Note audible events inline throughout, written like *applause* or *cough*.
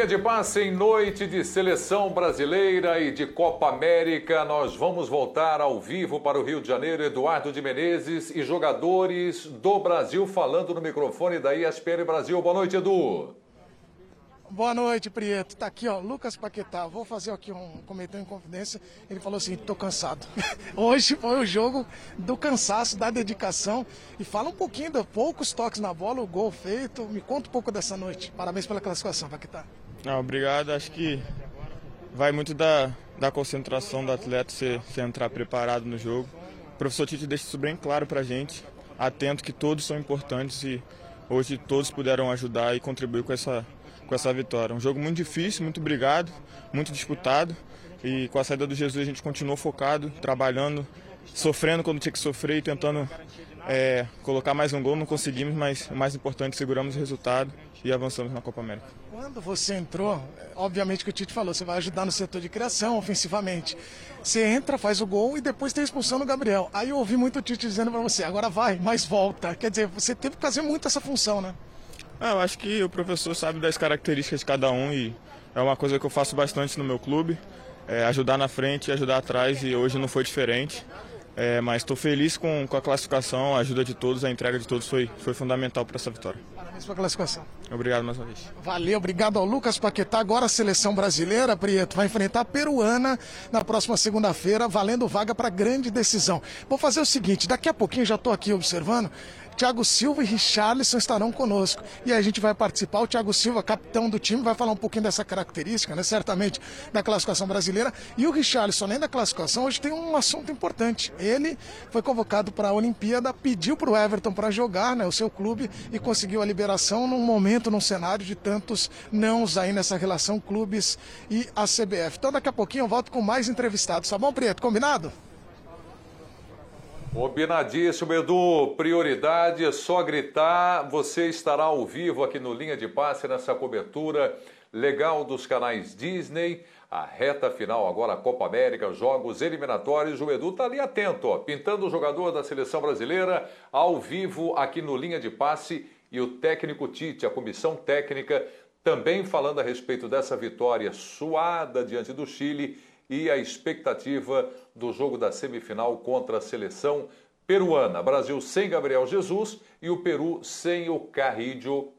Linha de passe em noite de seleção brasileira e de Copa América. Nós vamos voltar ao vivo para o Rio de Janeiro. Eduardo de Menezes e jogadores do Brasil falando no microfone da ESPN Brasil. Boa noite, Edu. Boa noite, Prieto. Tá aqui, ó, Lucas Paquetá. Vou fazer aqui um comentário em confidência. Ele falou assim: tô cansado. *laughs* Hoje foi o jogo do cansaço, da dedicação. E fala um pouquinho de poucos toques na bola, o gol feito. Me conta um pouco dessa noite. Parabéns pela classificação, Paquetá. Não, obrigado. Acho que vai muito da, da concentração do atleta se, se entrar preparado no jogo. O professor Tite deixa isso bem claro pra gente. Atento que todos são importantes e hoje todos puderam ajudar e contribuir com essa com essa vitória. Um jogo muito difícil, muito brigado, muito disputado. E com a saída do Jesus a gente continuou focado, trabalhando, sofrendo quando tinha que sofrer e tentando é, colocar mais um gol. Não conseguimos, mas o mais importante, seguramos o resultado e avançamos na Copa América. Quando você entrou, obviamente que o Tite falou, você vai ajudar no setor de criação, ofensivamente. Você entra, faz o gol e depois tem a expulsão do Gabriel. Aí eu ouvi muito o Tite dizendo para você, agora vai, mas volta. Quer dizer, você teve que fazer muito essa função, né? Ah, eu acho que o professor sabe das características de cada um e é uma coisa que eu faço bastante no meu clube, é ajudar na frente e ajudar atrás e hoje não foi diferente. É, mas estou feliz com, com a classificação, a ajuda de todos, a entrega de todos foi, foi fundamental para essa vitória. Parabéns pela classificação. Obrigado mais uma vez. Valeu, obrigado ao Lucas Paquetá. Agora a seleção brasileira, Prieto, vai enfrentar a peruana na próxima segunda-feira, valendo vaga para grande decisão. Vou fazer o seguinte: daqui a pouquinho já estou aqui observando. Thiago Silva e Richarlison estarão conosco. E a gente vai participar. O Thiago Silva, capitão do time, vai falar um pouquinho dessa característica, né? Certamente, da classificação brasileira. E o Richarlison, além da classificação, hoje tem um assunto importante. Ele foi convocado para a Olimpíada, pediu para o Everton para jogar, né? O seu clube, e conseguiu a liberação num momento, num cenário de tantos nãos aí nessa relação clubes e a CBF. Então daqui a pouquinho eu volto com mais entrevistados. Tá bom, Preto? Combinado? Combinadíssimo, Edu. Prioridade é só gritar. Você estará ao vivo aqui no Linha de Passe nessa cobertura legal dos canais Disney. A reta final agora, Copa América, jogos eliminatórios. O Edu tá ali atento, ó, pintando o jogador da seleção brasileira ao vivo aqui no Linha de Passe. E o técnico Tite, a comissão técnica, também falando a respeito dessa vitória suada diante do Chile e a expectativa do jogo da semifinal contra a seleção peruana. Brasil sem Gabriel Jesus e o Peru sem o Carrillo,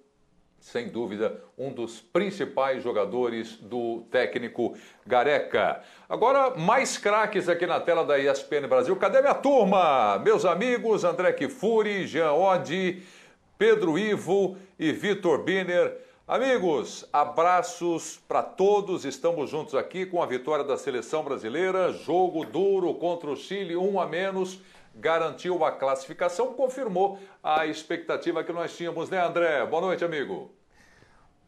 sem dúvida, um dos principais jogadores do técnico Gareca. Agora, mais craques aqui na tela da ESPN Brasil. Cadê minha turma? Meus amigos André Kifuri, Jean Oddi, Pedro Ivo e Vitor Biner. Amigos, abraços para todos. Estamos juntos aqui com a vitória da seleção brasileira. Jogo duro contra o Chile, um a menos. Garantiu a classificação, confirmou a expectativa que nós tínhamos, né, André? Boa noite, amigo.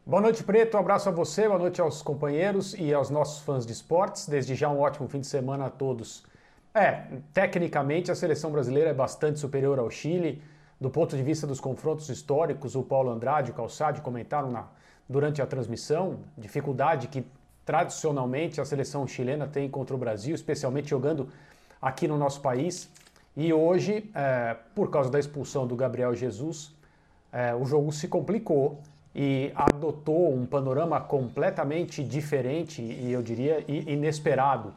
Boa noite, Preto. Um abraço a você, boa noite aos companheiros e aos nossos fãs de esportes. Desde já, um ótimo fim de semana a todos. É, tecnicamente, a seleção brasileira é bastante superior ao Chile do ponto de vista dos confrontos históricos, o Paulo Andrade e o Calçade comentaram na, durante a transmissão, dificuldade que tradicionalmente a seleção chilena tem contra o Brasil, especialmente jogando aqui no nosso país. E hoje, é, por causa da expulsão do Gabriel Jesus, é, o jogo se complicou e adotou um panorama completamente diferente e eu diria inesperado.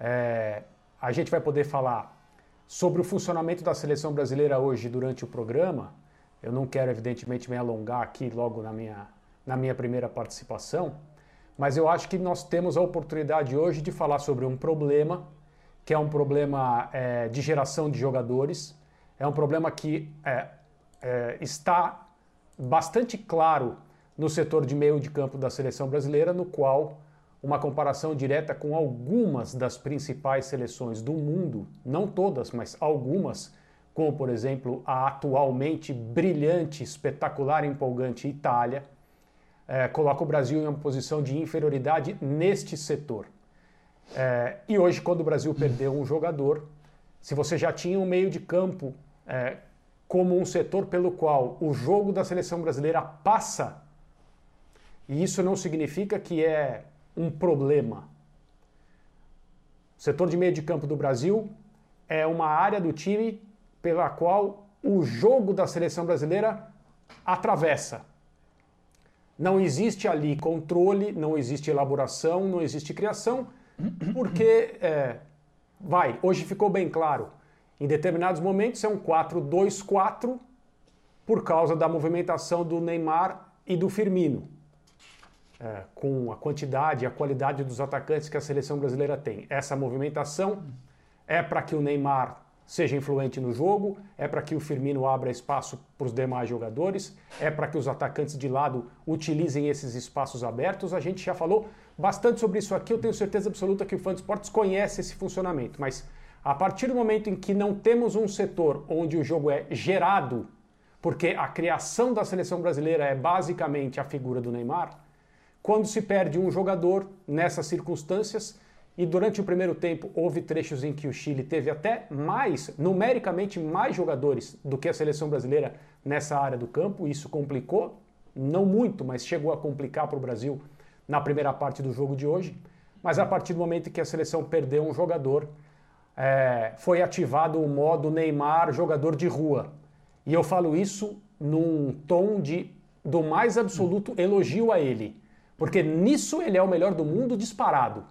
É, a gente vai poder falar Sobre o funcionamento da seleção brasileira hoje durante o programa, eu não quero evidentemente me alongar aqui logo na minha, na minha primeira participação, mas eu acho que nós temos a oportunidade hoje de falar sobre um problema, que é um problema é, de geração de jogadores, é um problema que é, é, está bastante claro no setor de meio de campo da seleção brasileira, no qual uma comparação direta com algumas das principais seleções do mundo, não todas, mas algumas, como por exemplo a atualmente brilhante, espetacular empolgante Itália, é, coloca o Brasil em uma posição de inferioridade neste setor. É, e hoje, quando o Brasil perdeu um jogador, se você já tinha um meio de campo é, como um setor pelo qual o jogo da seleção brasileira passa, e isso não significa que é um problema. O setor de meio de campo do Brasil é uma área do time pela qual o jogo da seleção brasileira atravessa. Não existe ali controle, não existe elaboração, não existe criação, porque, é, vai, hoje ficou bem claro, em determinados momentos é um 4-2-4 por causa da movimentação do Neymar e do Firmino. É, com a quantidade e a qualidade dos atacantes que a seleção brasileira tem. Essa movimentação é para que o Neymar seja influente no jogo, é para que o Firmino abra espaço para os demais jogadores, é para que os atacantes de lado utilizem esses espaços abertos. A gente já falou bastante sobre isso aqui, eu tenho certeza absoluta que o Fã de Esportes conhece esse funcionamento, mas a partir do momento em que não temos um setor onde o jogo é gerado, porque a criação da seleção brasileira é basicamente a figura do Neymar, quando se perde um jogador nessas circunstâncias, e durante o primeiro tempo houve trechos em que o Chile teve até mais, numericamente mais jogadores do que a seleção brasileira nessa área do campo. Isso complicou, não muito, mas chegou a complicar para o Brasil na primeira parte do jogo de hoje. Mas a partir do momento que a seleção perdeu um jogador, é, foi ativado o modo Neymar jogador de rua. E eu falo isso num tom de do mais absoluto elogio a ele, porque nisso ele é o melhor do mundo disparado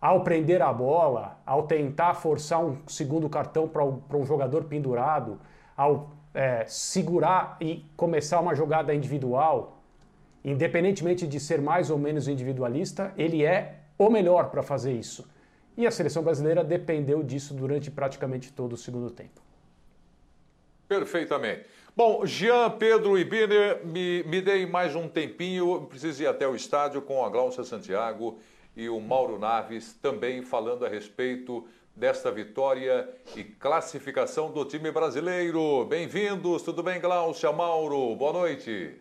ao prender a bola, ao tentar forçar um segundo cartão para um jogador pendurado, ao é, segurar e começar uma jogada individual, independentemente de ser mais ou menos individualista, ele é o melhor para fazer isso. E a seleção brasileira dependeu disso durante praticamente todo o segundo tempo. Perfeitamente. Bom, Jean, Pedro e Biner, me, me deem mais um tempinho. Preciso ir até o estádio com a Glaucia Santiago e o Mauro Naves também falando a respeito desta vitória e classificação do time brasileiro. Bem-vindos, tudo bem, Glaucia, Mauro? Boa noite.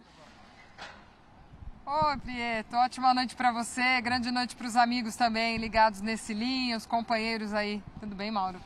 Oi, Prieto, ótima noite para você, grande noite para os amigos também ligados nesse linha, os companheiros aí. Tudo bem, Mauro?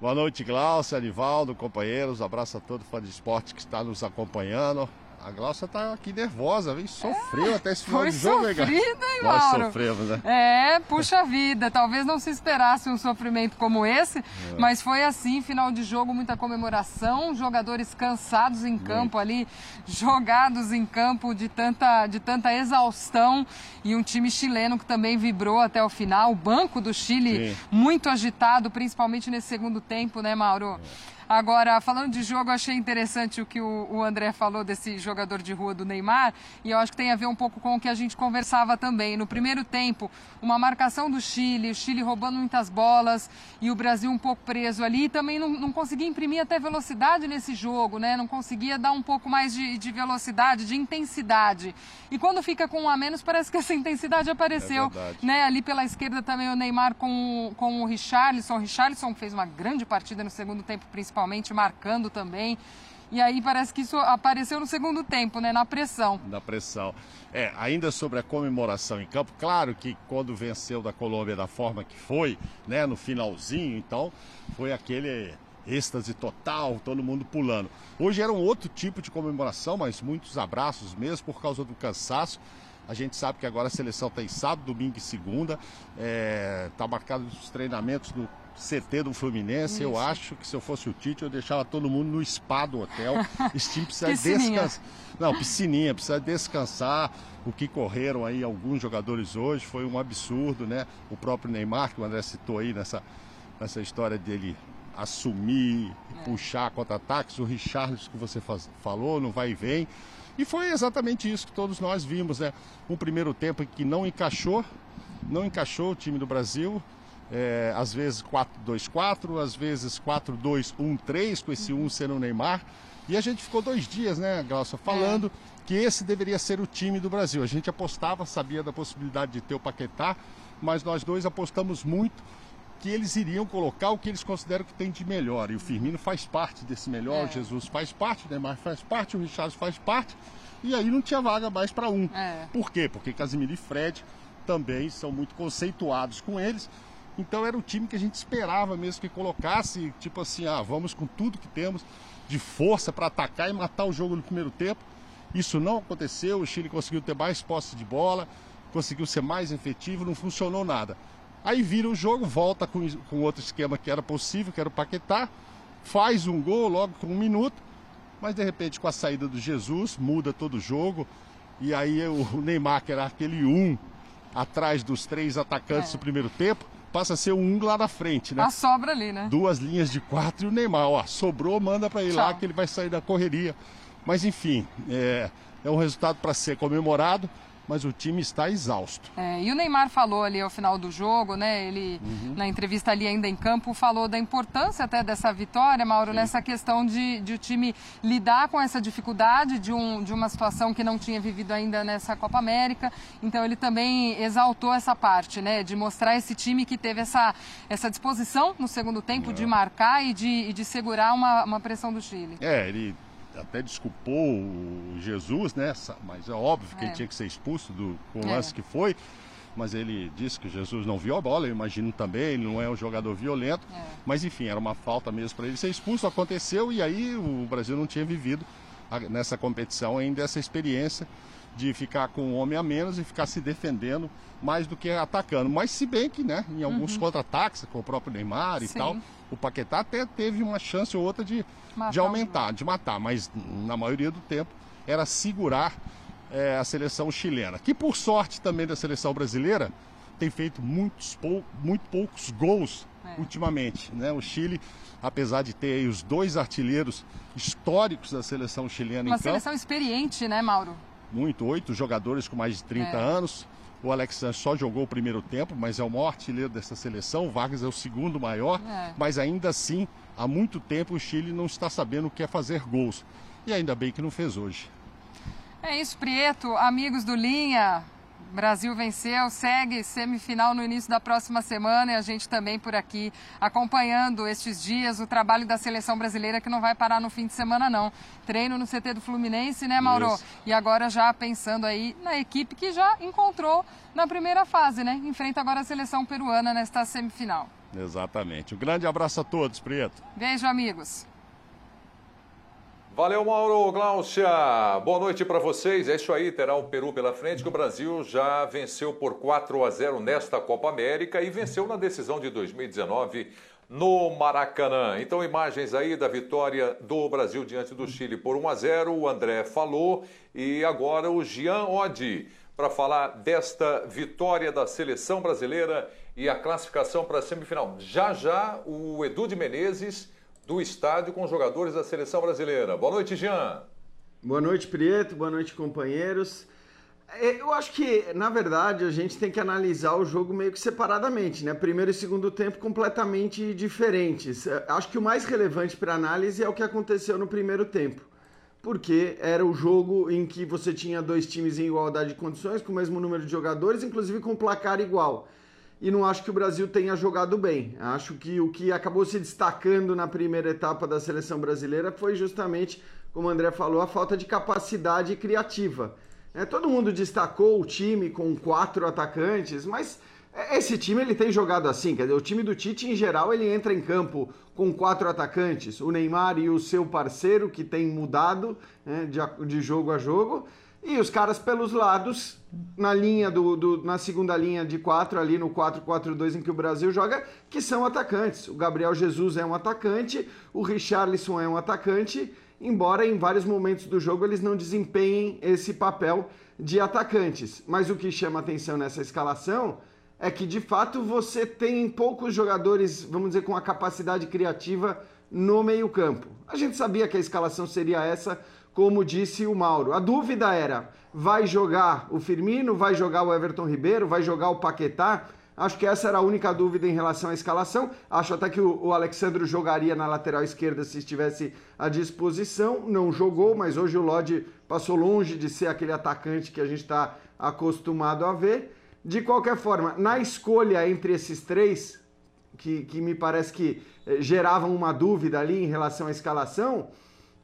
Boa noite, Glaucia, Anivaldo, companheiros. Abraço a todo fã de esporte que está nos acompanhando. A Glaucia tá aqui nervosa, vem Sofreu é, até esse final de jogo, Foi hein, Nós sofremos, né? É, puxa vida. Talvez não se esperasse um sofrimento como esse, é. mas foi assim, final de jogo, muita comemoração, jogadores cansados em campo Muito. ali, jogados em campo de tanta, de tanta exaustão e um time chileno que também vibrou até o final. O banco do Chile Sim. muito agitado, principalmente nesse segundo tempo, né, Mauro? É. Agora, falando de jogo, achei interessante o que o, André falou desse jogador de rua do Neymar, e eu acho que tem a ver um pouco com o que a gente conversava também. No primeiro tempo, uma marcação do Chile, o Chile roubando muitas bolas e o Brasil um pouco preso ali, e também não, não conseguia imprimir até velocidade nesse jogo, né? Não conseguia dar um pouco mais de, de velocidade, de intensidade. E quando fica com um a menos, parece que essa intensidade apareceu, é né? Ali pela esquerda também o Neymar com, com o Richarlison. O Richarlison fez uma grande partida no segundo tempo, principalmente principalmente marcando também. E aí parece que isso apareceu no segundo tempo, né? Na pressão. Na pressão. É, ainda sobre a comemoração em campo, claro que quando venceu da Colômbia da forma que foi, né? No finalzinho, então, foi aquele êxtase total, todo mundo pulando. Hoje era um outro tipo de comemoração, mas muitos abraços mesmo por causa do cansaço. A gente sabe que agora a seleção tem sábado, domingo e segunda. Está é, tá marcado os treinamentos no CT do Fluminense. Isso. Eu acho que se eu fosse o Tite, eu deixava todo mundo no spa do hotel. *laughs* Esse time precisa descansar. Não, piscininha, precisa descansar. O que correram aí alguns jogadores hoje foi um absurdo, né? O próprio Neymar, que o André citou aí nessa, nessa história dele assumir, é. puxar contra-ataques. O Richarlison que você faz, falou, não vai e vem. E foi exatamente isso que todos nós vimos, né? Um primeiro tempo que não encaixou, não encaixou o time do Brasil é, às vezes 4-2-4, às vezes 4-2-1-3, com esse 1 sendo o Neymar. E a gente ficou dois dias, né, Glaucia, falando é. que esse deveria ser o time do Brasil. A gente apostava, sabia da possibilidade de ter o Paquetá, mas nós dois apostamos muito que eles iriam colocar o que eles consideram que tem de melhor. E o Firmino faz parte desse melhor, é. o Jesus faz parte, o Neymar faz parte, o Richard faz parte. E aí não tinha vaga mais para um. É. Por quê? Porque Casimiro e Fred também são muito conceituados com eles. Então era o time que a gente esperava mesmo que colocasse, tipo assim, ah, vamos com tudo que temos de força para atacar e matar o jogo no primeiro tempo. Isso não aconteceu, o Chile conseguiu ter mais posse de bola, conseguiu ser mais efetivo, não funcionou nada. Aí vira o jogo, volta com, com outro esquema que era possível, que era o Paquetá, faz um gol logo com um minuto, mas de repente com a saída do Jesus, muda todo o jogo, E aí o Neymar, que era aquele um atrás dos três atacantes É. do primeiro tempo, passa a ser um lá na frente, né? A sobra ali, né? Duas linhas de quatro e o Neymar, ó, sobrou, manda para ele Tchau. lá que ele vai sair da correria. Mas enfim, é, é um resultado para ser comemorado, mas o time está exausto. É, e o Neymar falou ali ao final do jogo, né? Ele, Uhum. na entrevista ali ainda em campo, falou da importância até dessa vitória, Mauro, nessa questão de, de o time lidar com essa dificuldade de, um, de uma situação que não tinha vivido ainda nessa Copa América. Então ele também exaltou essa parte, né? De mostrar esse time que teve essa, essa disposição no segundo tempo É. de marcar e de, e de segurar uma, uma pressão do Chile. É, ele até desculpou o Jesus, né? Mas é óbvio que É. ele tinha que ser expulso do com o É. lance que foi. Mas ele disse que Jesus não viu a bola, eu imagino também, ele não é um jogador violento. É. Mas enfim, era uma falta mesmo para ele ser expulso, aconteceu e aí o Brasil não tinha vivido nessa competição ainda essa experiência de ficar com um homem a menos e ficar se defendendo mais do que atacando. Mas se bem que, né, em alguns contra-ataques, com o próprio Neymar e Uhum. Sim. tal, o Paquetá até teve uma chance ou outra de, Matar de aumentar, de matar, mas na maioria do tempo era segurar eh, a seleção chilena, que por sorte também da seleção brasileira tem feito muitos pou, muito poucos gols É. ultimamente. Né? O Chile, apesar de ter os dois artilheiros históricos da seleção chilena Uma em campo, seleção experiente, né, Mauro? Muito, oito jogadores com mais de 30 É. anos. O Alexandre só jogou o primeiro tempo, mas é o maior artilheiro dessa seleção. O Vargas é o segundo maior, É. mas ainda assim, há muito tempo o Chile não está sabendo o que é fazer gols. E ainda bem que não fez hoje. É isso, Prieto. Amigos do Linha, Brasil venceu, segue semifinal no início da próxima semana e a gente também por aqui acompanhando estes dias o trabalho da seleção brasileira que não vai parar no fim de semana não. Treino no CT do Fluminense, né, Mauro? Isso. E agora já pensando aí na equipe que já encontrou na primeira fase, né? Enfrenta agora a seleção peruana nesta semifinal. Exatamente. Um grande abraço a todos, Prieto. Beijo, amigos. Valeu, Mauro Glaucia. Boa noite para vocês. É isso aí, terá o Peru pela frente, que o Brasil já venceu por 4 a 0 nesta Copa América e venceu na decisão de 2019 no Maracanã. Então, imagens aí da vitória do Brasil diante do Chile por 1 a 0. O André falou e agora o Jean Oddi para falar desta vitória da seleção brasileira e a classificação para a semifinal. Já já o Edu de Menezes do estádio com os jogadores da seleção brasileira. Boa noite, Jean. Boa noite, Prieto. Boa noite, companheiros. É, Eu acho que, na verdade, a gente tem que analisar o jogo meio que separadamente, né? Primeiro e segundo tempo completamente diferentes. É, Acho que o mais relevante para análise é o que aconteceu no primeiro tempo. Porque era o jogo em que você tinha dois times em igualdade de condições, com o mesmo número de jogadores, inclusive com placar igual e não acho que o Brasil tenha jogado bem. Acho que o que acabou se destacando na primeira etapa da seleção brasileira foi justamente, como o André falou, a falta de capacidade criativa. É, todo mundo destacou o time com quatro atacantes, mas esse time ele tem jogado assim, quer dizer, o time do Tite em geral ele entra em campo com quatro atacantes, o Neymar e o seu parceiro que tem mudado né, de, de jogo a jogo, e os caras pelos lados, na linha do, do- na segunda linha de quatro, ali no 4-4-2 em que o Brasil joga, que são atacantes. O Gabriel Jesus é um atacante, o Richarlison é um atacante, embora em vários momentos do jogo eles não desempenhem esse papel de atacantes. Mas o que chama atenção nessa escalação é que de fato você tem poucos jogadores, vamos dizer, com a capacidade criativa no meio-campo. A gente sabia que a escalação seria essa, como disse o Mauro. A dúvida era: vai jogar o Firmino, vai jogar o Everton Ribeiro, vai jogar o Paquetá? Acho que essa era a única dúvida em relação à escalação. Acho até que o, o Alexandro jogaria na lateral esquerda se estivesse à disposição. Não jogou, mas hoje o Lodge passou longe de ser aquele atacante que a gente está acostumado a ver. De qualquer forma, na escolha entre esses três, que, que me parece que eh, geravam uma dúvida ali em relação à escalação,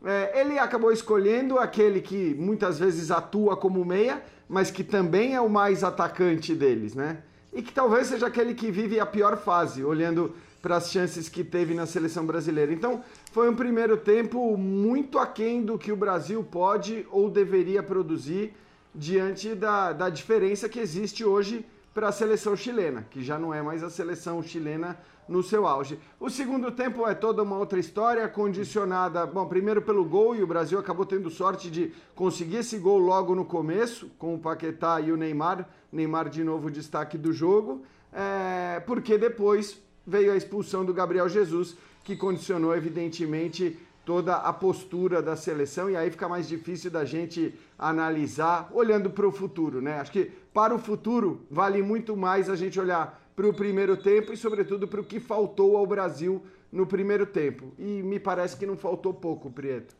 é, ele acabou escolhendo aquele que muitas vezes atua como meia, mas que também é o mais atacante deles, né? E que talvez seja aquele que vive a pior fase, olhando para as chances que teve na seleção brasileira. Então, foi um primeiro tempo muito aquém do que o Brasil pode ou deveria produzir diante da, da diferença que existe hoje para a seleção chilena, que já não é mais a seleção chilena no seu auge. O segundo tempo é toda uma outra história, condicionada, bom, primeiro pelo gol, e o Brasil acabou tendo sorte de conseguir esse gol logo no começo, com o Paquetá e o Neymar, Neymar de novo destaque do jogo, é, porque depois veio a expulsão do Gabriel Jesus, que condicionou evidentemente toda a postura da seleção e aí fica mais difícil da gente analisar olhando para o futuro, né? Acho que para o futuro vale muito mais a gente olhar para o primeiro tempo e sobretudo para o que faltou ao Brasil no primeiro tempo. E me parece que não faltou pouco, Prieto.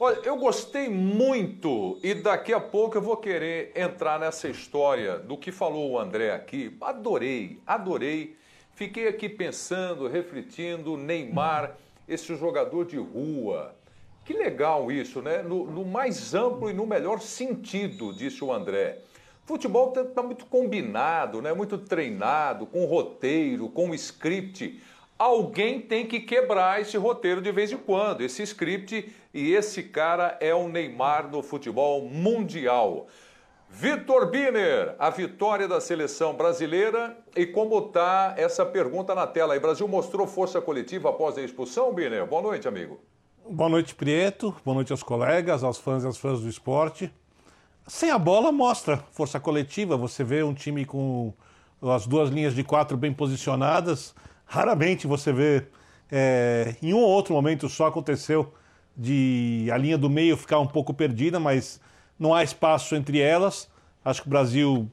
Olha, eu gostei muito e daqui a pouco eu vou querer entrar nessa história do que falou o André aqui. Adorei, adorei. Fiquei aqui pensando, refletindo, Neymar esse jogador de rua. Que legal isso, né? No, no mais amplo e no melhor sentido, disse o André. Futebol está tá muito combinado, né? muito treinado, com roteiro, com script. Alguém tem que quebrar esse roteiro de vez em quando, esse script, e esse cara é o Neymar no futebol mundial. Vitor Biner, a vitória da seleção brasileira e como está essa pergunta na tela. O Brasil mostrou força coletiva após a expulsão, Biner? Boa noite, amigo. Boa noite, Prieto. Boa noite aos colegas, aos fãs e às fãs do esporte. Sem a bola mostra força coletiva. Você vê um time com as duas linhas de quatro bem posicionadas. Raramente você vê, é, em um ou outro momento só aconteceu de a linha do meio ficar um pouco perdida, mas não há espaço entre elas. Acho que o Brasil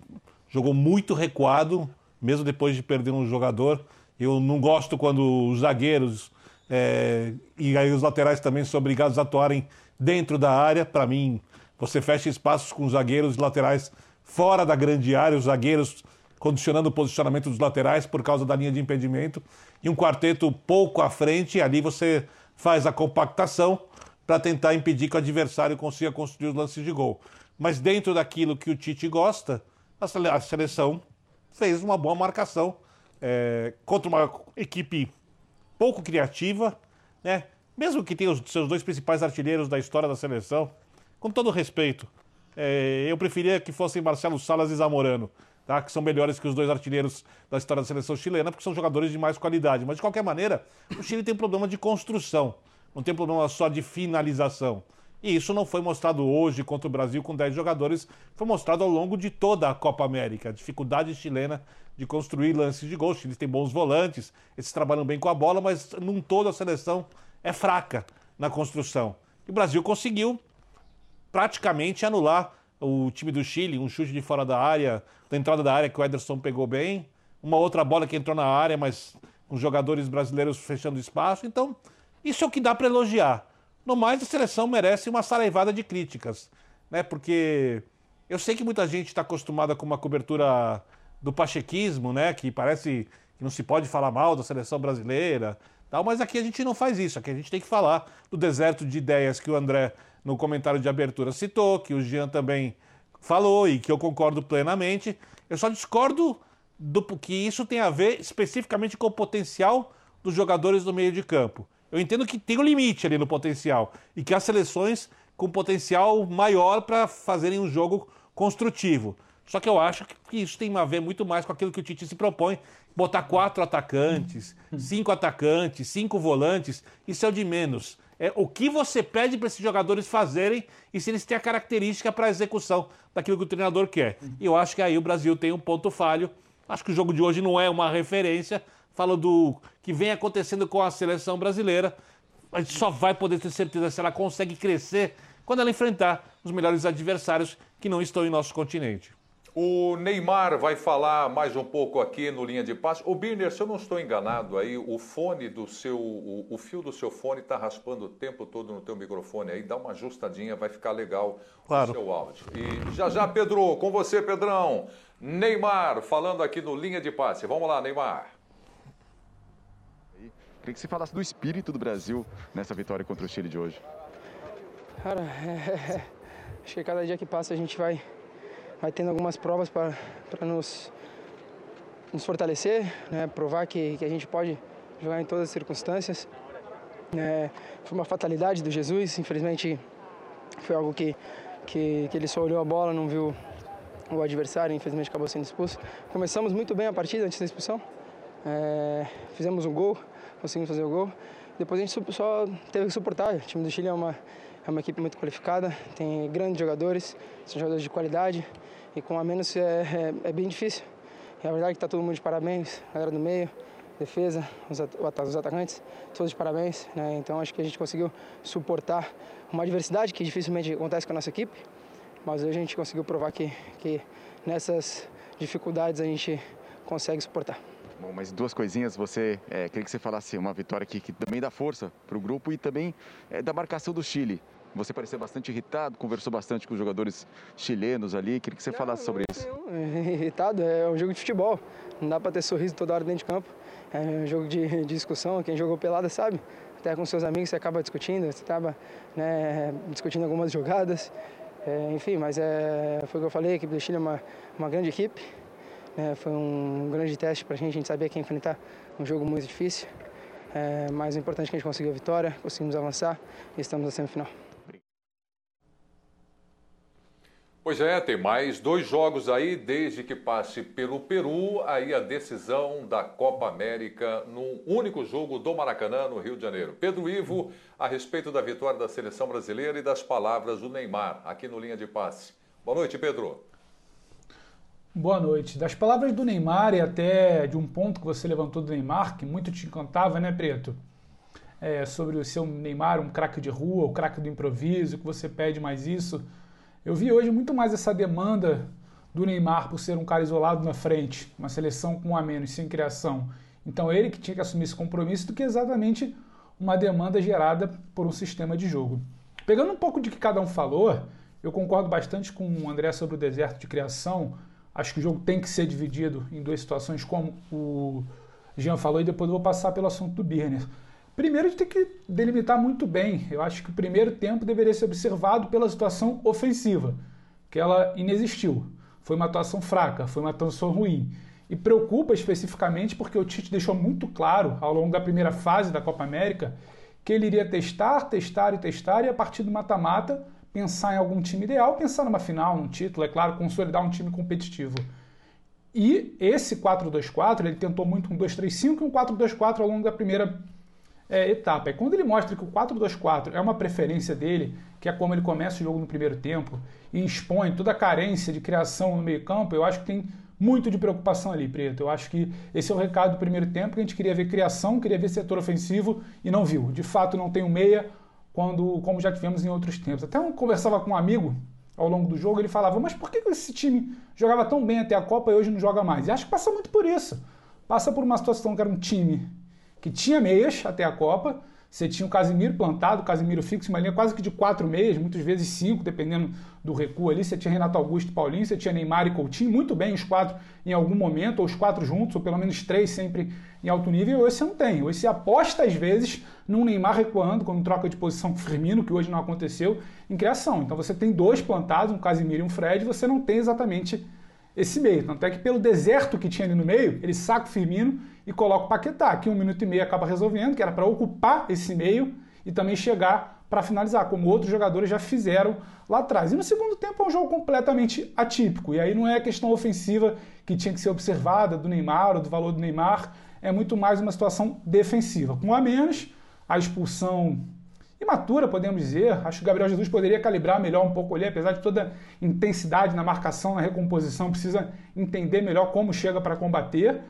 jogou muito recuado, mesmo depois de perder um jogador. Eu não gosto quando os zagueiros é, e aí os laterais também são obrigados a atuarem dentro da área. Para mim, você fecha espaços com os zagueiros e laterais fora da grande área, os zagueiros condicionando o posicionamento dos laterais por causa da linha de impedimento, e um quarteto pouco à frente, ali você faz a compactação para tentar impedir que o adversário consiga construir os lances de gol. Mas dentro daquilo que o Tite gosta, a seleção fez uma boa marcação é, contra uma equipe pouco criativa, né? mesmo que tenha os seus dois principais artilheiros da história da seleção, com todo respeito, é, eu preferia que fossem Marcelo Salas e Zamorano, tá? que são melhores que os dois artilheiros da história da seleção chilena, porque são jogadores de mais qualidade. Mas, de qualquer maneira, o Chile tem problema de construção não tem problema só de finalização. E isso não foi mostrado hoje contra o Brasil com 10 jogadores, foi mostrado ao longo de toda a Copa América. A dificuldade chilena de construir lances de gol. Eles têm bons volantes, eles trabalham bem com a bola, mas num todo a seleção é fraca na construção. E o Brasil conseguiu praticamente anular o time do Chile, um chute de fora da área, da entrada da área que o Ederson pegou bem, uma outra bola que entrou na área, mas com jogadores brasileiros fechando espaço. Então, isso é o que dá para elogiar. No mais, a seleção merece uma saraivada de críticas, né? Porque eu sei que muita gente está acostumada com uma cobertura do pachequismo, né? Que parece que não se pode falar mal da seleção brasileira, tal, mas aqui a gente não faz isso. Aqui a gente tem que falar do deserto de ideias que o André, no comentário de abertura, citou, que o Jean também falou e que eu concordo plenamente. Eu só discordo do que isso tem a ver especificamente com o potencial dos jogadores do meio de campo. Eu entendo que tem um limite ali no potencial e que há seleções com potencial maior para fazerem um jogo construtivo. Só que eu acho que isso tem a ver muito mais com aquilo que o Tite se propõe: botar quatro atacantes, cinco atacantes, cinco volantes. Isso é o de menos. É o que você pede para esses jogadores fazerem e se eles têm a característica para a execução daquilo que o treinador quer. E eu acho que aí o Brasil tem um ponto falho. Acho que o jogo de hoje não é uma referência, fala do que vem acontecendo com a seleção brasileira. A gente só vai poder ter certeza se ela consegue crescer quando ela enfrentar os melhores adversários que não estão em nosso continente. O Neymar vai falar mais um pouco aqui no linha de passe. O Birner, se eu não estou enganado, aí o fone do seu, o, o fio do seu fone está raspando o tempo todo no teu microfone. Aí dá uma ajustadinha, vai ficar legal claro. o seu áudio. E já já, Pedro, com você, Pedrão. Neymar falando aqui no linha de passe. Vamos lá, Neymar. Queria que você falasse do espírito do Brasil nessa vitória contra o Chile de hoje. Cara, é, *laughs* é, acho que cada dia que passa a gente vai, vai tendo algumas provas para nos, nos fortalecer, né? provar que, que a gente pode jogar em todas as circunstâncias. É, foi uma fatalidade do Jesus, infelizmente foi algo que, que, que ele só olhou a bola, não viu o adversário, infelizmente acabou sendo expulso. Começamos muito bem a partida antes da expulsão, é, fizemos um gol, conseguimos fazer o gol. Depois a gente só teve que suportar. O time do Chile é uma, é uma equipe muito qualificada, tem grandes jogadores, são jogadores de qualidade e com a menos é, é, é bem difícil. E a verdade é que está todo mundo de parabéns, galera do meio, defesa, os, os atacantes, todos de parabéns. Né? Então acho que a gente conseguiu suportar uma adversidade que dificilmente acontece com a nossa equipe, mas a gente conseguiu provar que, que nessas dificuldades a gente consegue suportar. Bom, mas duas coisinhas, você é, queria que você falasse uma vitória aqui que também dá força para o grupo e também é, da marcação do Chile. Você pareceu bastante irritado, conversou bastante com os jogadores chilenos ali. Queria que você não, falasse sobre isso. *laughs* Irritado é um jogo de futebol. Não dá para ter sorriso toda hora dentro de campo. É um jogo de, de discussão. Quem jogou pelada sabe. Até com seus amigos você acaba discutindo, você acaba né, discutindo algumas *laughs* jogadas. É, enfim, mas é, foi o que eu falei, a equipe do Chile é uma, uma grande equipe. É, foi um grande teste para a gente, a gente sabia que ia enfrentar um jogo muito difícil. É, mas o importante é que a gente conseguiu a vitória, conseguimos avançar e estamos na semifinal. Pois é, tem mais dois jogos aí, desde que passe pelo Peru, aí a decisão da Copa América num único jogo do Maracanã, no Rio de Janeiro. Pedro Ivo, a respeito da vitória da seleção brasileira e das palavras do Neymar, aqui no Linha de Passe. Boa noite, Pedro. Boa noite. Das palavras do Neymar e até de um ponto que você levantou do Neymar, que muito te encantava, né, Preto? É, sobre o seu Neymar, um craque de rua, o craque do improviso, que você pede mais isso. Eu vi hoje muito mais essa demanda do Neymar por ser um cara isolado na frente, uma seleção com um a menos, sem criação. Então ele que tinha que assumir esse compromisso do que exatamente uma demanda gerada por um sistema de jogo. Pegando um pouco de que cada um falou, eu concordo bastante com o André sobre o deserto de criação. Acho que o jogo tem que ser dividido em duas situações, como o Jean falou, e depois eu vou passar pelo assunto do Birner. Primeiro, a gente tem que delimitar muito bem. Eu acho que o primeiro tempo deveria ser observado pela situação ofensiva, que ela inexistiu. Foi uma atuação fraca, foi uma atuação ruim. E preocupa especificamente porque o Tite deixou muito claro ao longo da primeira fase da Copa América que ele iria testar, testar e testar, e a partir do mata-mata pensar em algum time ideal, pensar numa final, num título, é claro, consolidar um time competitivo. E esse 4-2-4, ele tentou muito um 2-3-5 e um 4-2-4 ao longo da primeira é, etapa. E quando ele mostra que o 4-2-4 é uma preferência dele, que é como ele começa o jogo no primeiro tempo, e expõe toda a carência de criação no meio-campo, eu acho que tem muito de preocupação ali, Preto. Eu acho que esse é o recado do primeiro tempo, que a gente queria ver criação, queria ver setor ofensivo e não viu. De fato, não tem um meia, quando, como já tivemos em outros tempos. Até eu conversava com um amigo ao longo do jogo, ele falava, mas por que esse time jogava tão bem até a Copa e hoje não joga mais? E acho que passa muito por isso. Passa por uma situação que era um time que tinha meias até a Copa. Você tinha o Casimiro plantado, o Casimiro fixo, uma linha quase que de quatro meias, muitas vezes cinco, dependendo do recuo ali. Você tinha Renato Augusto Paulinho, você tinha Neymar e Coutinho, muito bem os quatro em algum momento, ou os quatro juntos, ou pelo menos três sempre em alto nível. Hoje você não tem. Hoje você aposta, às vezes, num Neymar recuando, quando troca de posição com Firmino, que hoje não aconteceu, em criação. Então você tem dois plantados, um Casimiro e um Fred, você não tem exatamente esse meio. Tanto é que pelo deserto que tinha ali no meio, ele saca o Firmino e coloca o Paquetá, que um minuto e meio acaba resolvendo, que era para ocupar esse meio e também chegar para finalizar, como outros jogadores já fizeram lá atrás. E no segundo tempo é um jogo completamente atípico. E aí não é a questão ofensiva que tinha que ser observada do Neymar ou do valor do Neymar, é muito mais uma situação defensiva. Com a menos, a expulsão imatura, podemos dizer. Acho que o Gabriel Jesus poderia calibrar melhor um pouco ali, apesar de toda intensidade na marcação, na recomposição, precisa entender melhor como chega para combater.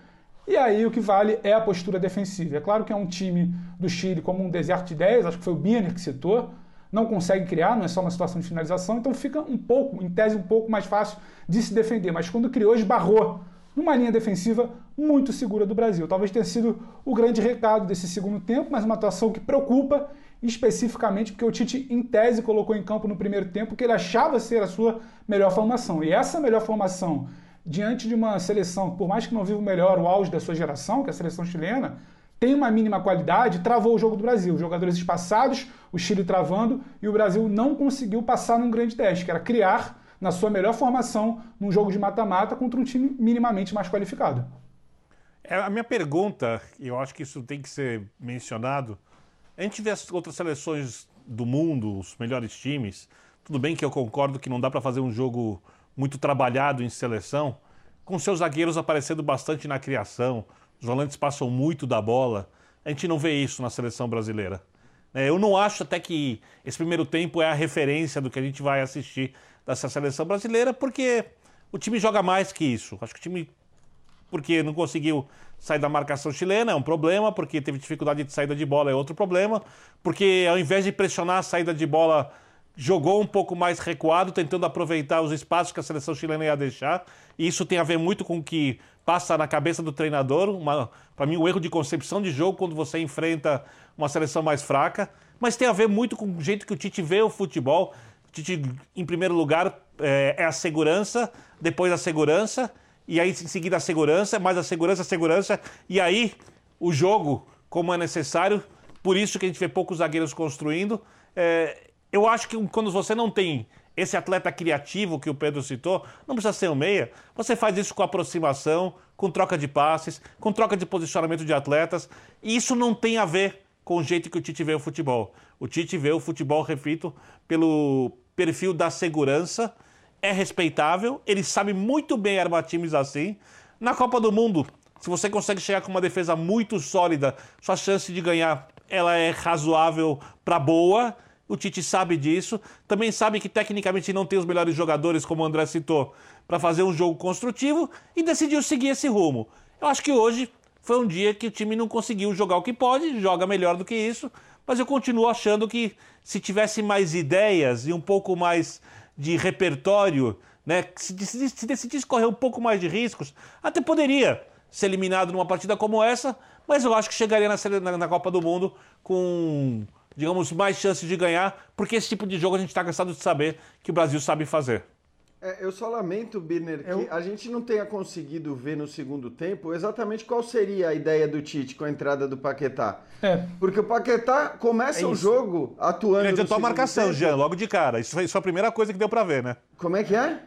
E aí o que vale é a postura defensiva. É claro que é um time do Chile como um deserto de ideias, acho que foi o Biener que citou, não consegue criar, não é só uma situação de finalização, então fica um pouco, em tese, um pouco mais fácil de se defender. Mas quando criou, esbarrou numa linha defensiva muito segura do Brasil. Talvez tenha sido o grande recado desse segundo tempo, mas uma atuação que preocupa especificamente porque o Tite, em tese, colocou em campo no primeiro tempo que ele achava ser a sua melhor formação. E essa melhor formação, diante de uma seleção, por mais que não viva melhor, o auge da sua geração, que é a seleção chilena, tem uma mínima qualidade, travou o jogo do Brasil. Jogadores espaçados, o Chile travando, e o Brasil não conseguiu passar num grande teste, que era criar na sua melhor formação num jogo de mata-mata contra um time minimamente mais qualificado. É, a minha pergunta, e eu acho que isso tem que ser mencionado, a gente vê as outras seleções do mundo, os melhores times. Tudo bem que eu concordo que não dá para fazer um jogo, muito trabalhado em seleção, com seus zagueiros aparecendo bastante na criação, os volantes passam muito da bola. A gente não vê isso na seleção brasileira. É, eu não acho até que esse primeiro tempo é a referência do que a gente vai assistir dessa seleção brasileira, porque o time joga mais que isso. Acho que o time, porque não conseguiu sair da marcação chilena, é um problema, porque teve dificuldade de saída de bola, é outro problema, porque ao invés de pressionar a saída de bola, jogou um pouco mais recuado, tentando aproveitar os espaços que a seleção chilena ia deixar. E isso tem a ver muito com o que passa na cabeça do treinador. Para mim, um erro de concepção de jogo quando você enfrenta uma seleção mais fraca. Mas tem a ver muito com o jeito que o Tite vê o futebol. O Tite, em primeiro lugar, é, é a segurança, depois a segurança, e aí em seguida a segurança, mais a segurança, a segurança, e aí o jogo, como é necessário. Por isso que a gente vê poucos zagueiros construindo. É, eu acho que quando você não tem esse atleta criativo que o Pedro citou, não precisa ser um meia. Você faz isso com aproximação, com troca de passes, com troca de posicionamento de atletas. E isso não tem a ver com o jeito que o Tite vê o futebol. O Tite vê o futebol, repito, pelo perfil da segurança. É respeitável, ele sabe muito bem armar times assim. Na Copa do Mundo, se você consegue chegar com uma defesa muito sólida, sua chance de ganhar ela é razoável para boa. O Tite sabe disso, também sabe que tecnicamente não tem os melhores jogadores, como o André citou, para fazer um jogo construtivo e decidiu seguir esse rumo. Eu acho que hoje foi um dia que o time não conseguiu jogar o que pode, joga melhor do que isso, mas eu continuo achando que se tivesse mais ideias e um pouco mais de repertório, né, se, se decidisse correr um pouco mais de riscos, até poderia ser eliminado numa partida como essa, mas eu acho que chegaria na, na, na Copa do Mundo com digamos, mais chances de ganhar, porque esse tipo de jogo a gente está cansado de saber que o Brasil sabe fazer. É, eu só lamento, Birner, que a gente não tenha conseguido ver no segundo tempo exatamente qual seria a ideia do Tite com a entrada do Paquetá. É. Porque o Paquetá começa é o jogo atuando. Ele adiantou a marcação, tempo. Jean, logo de cara. Isso foi, isso foi a primeira coisa que deu para ver, né? Como é que é?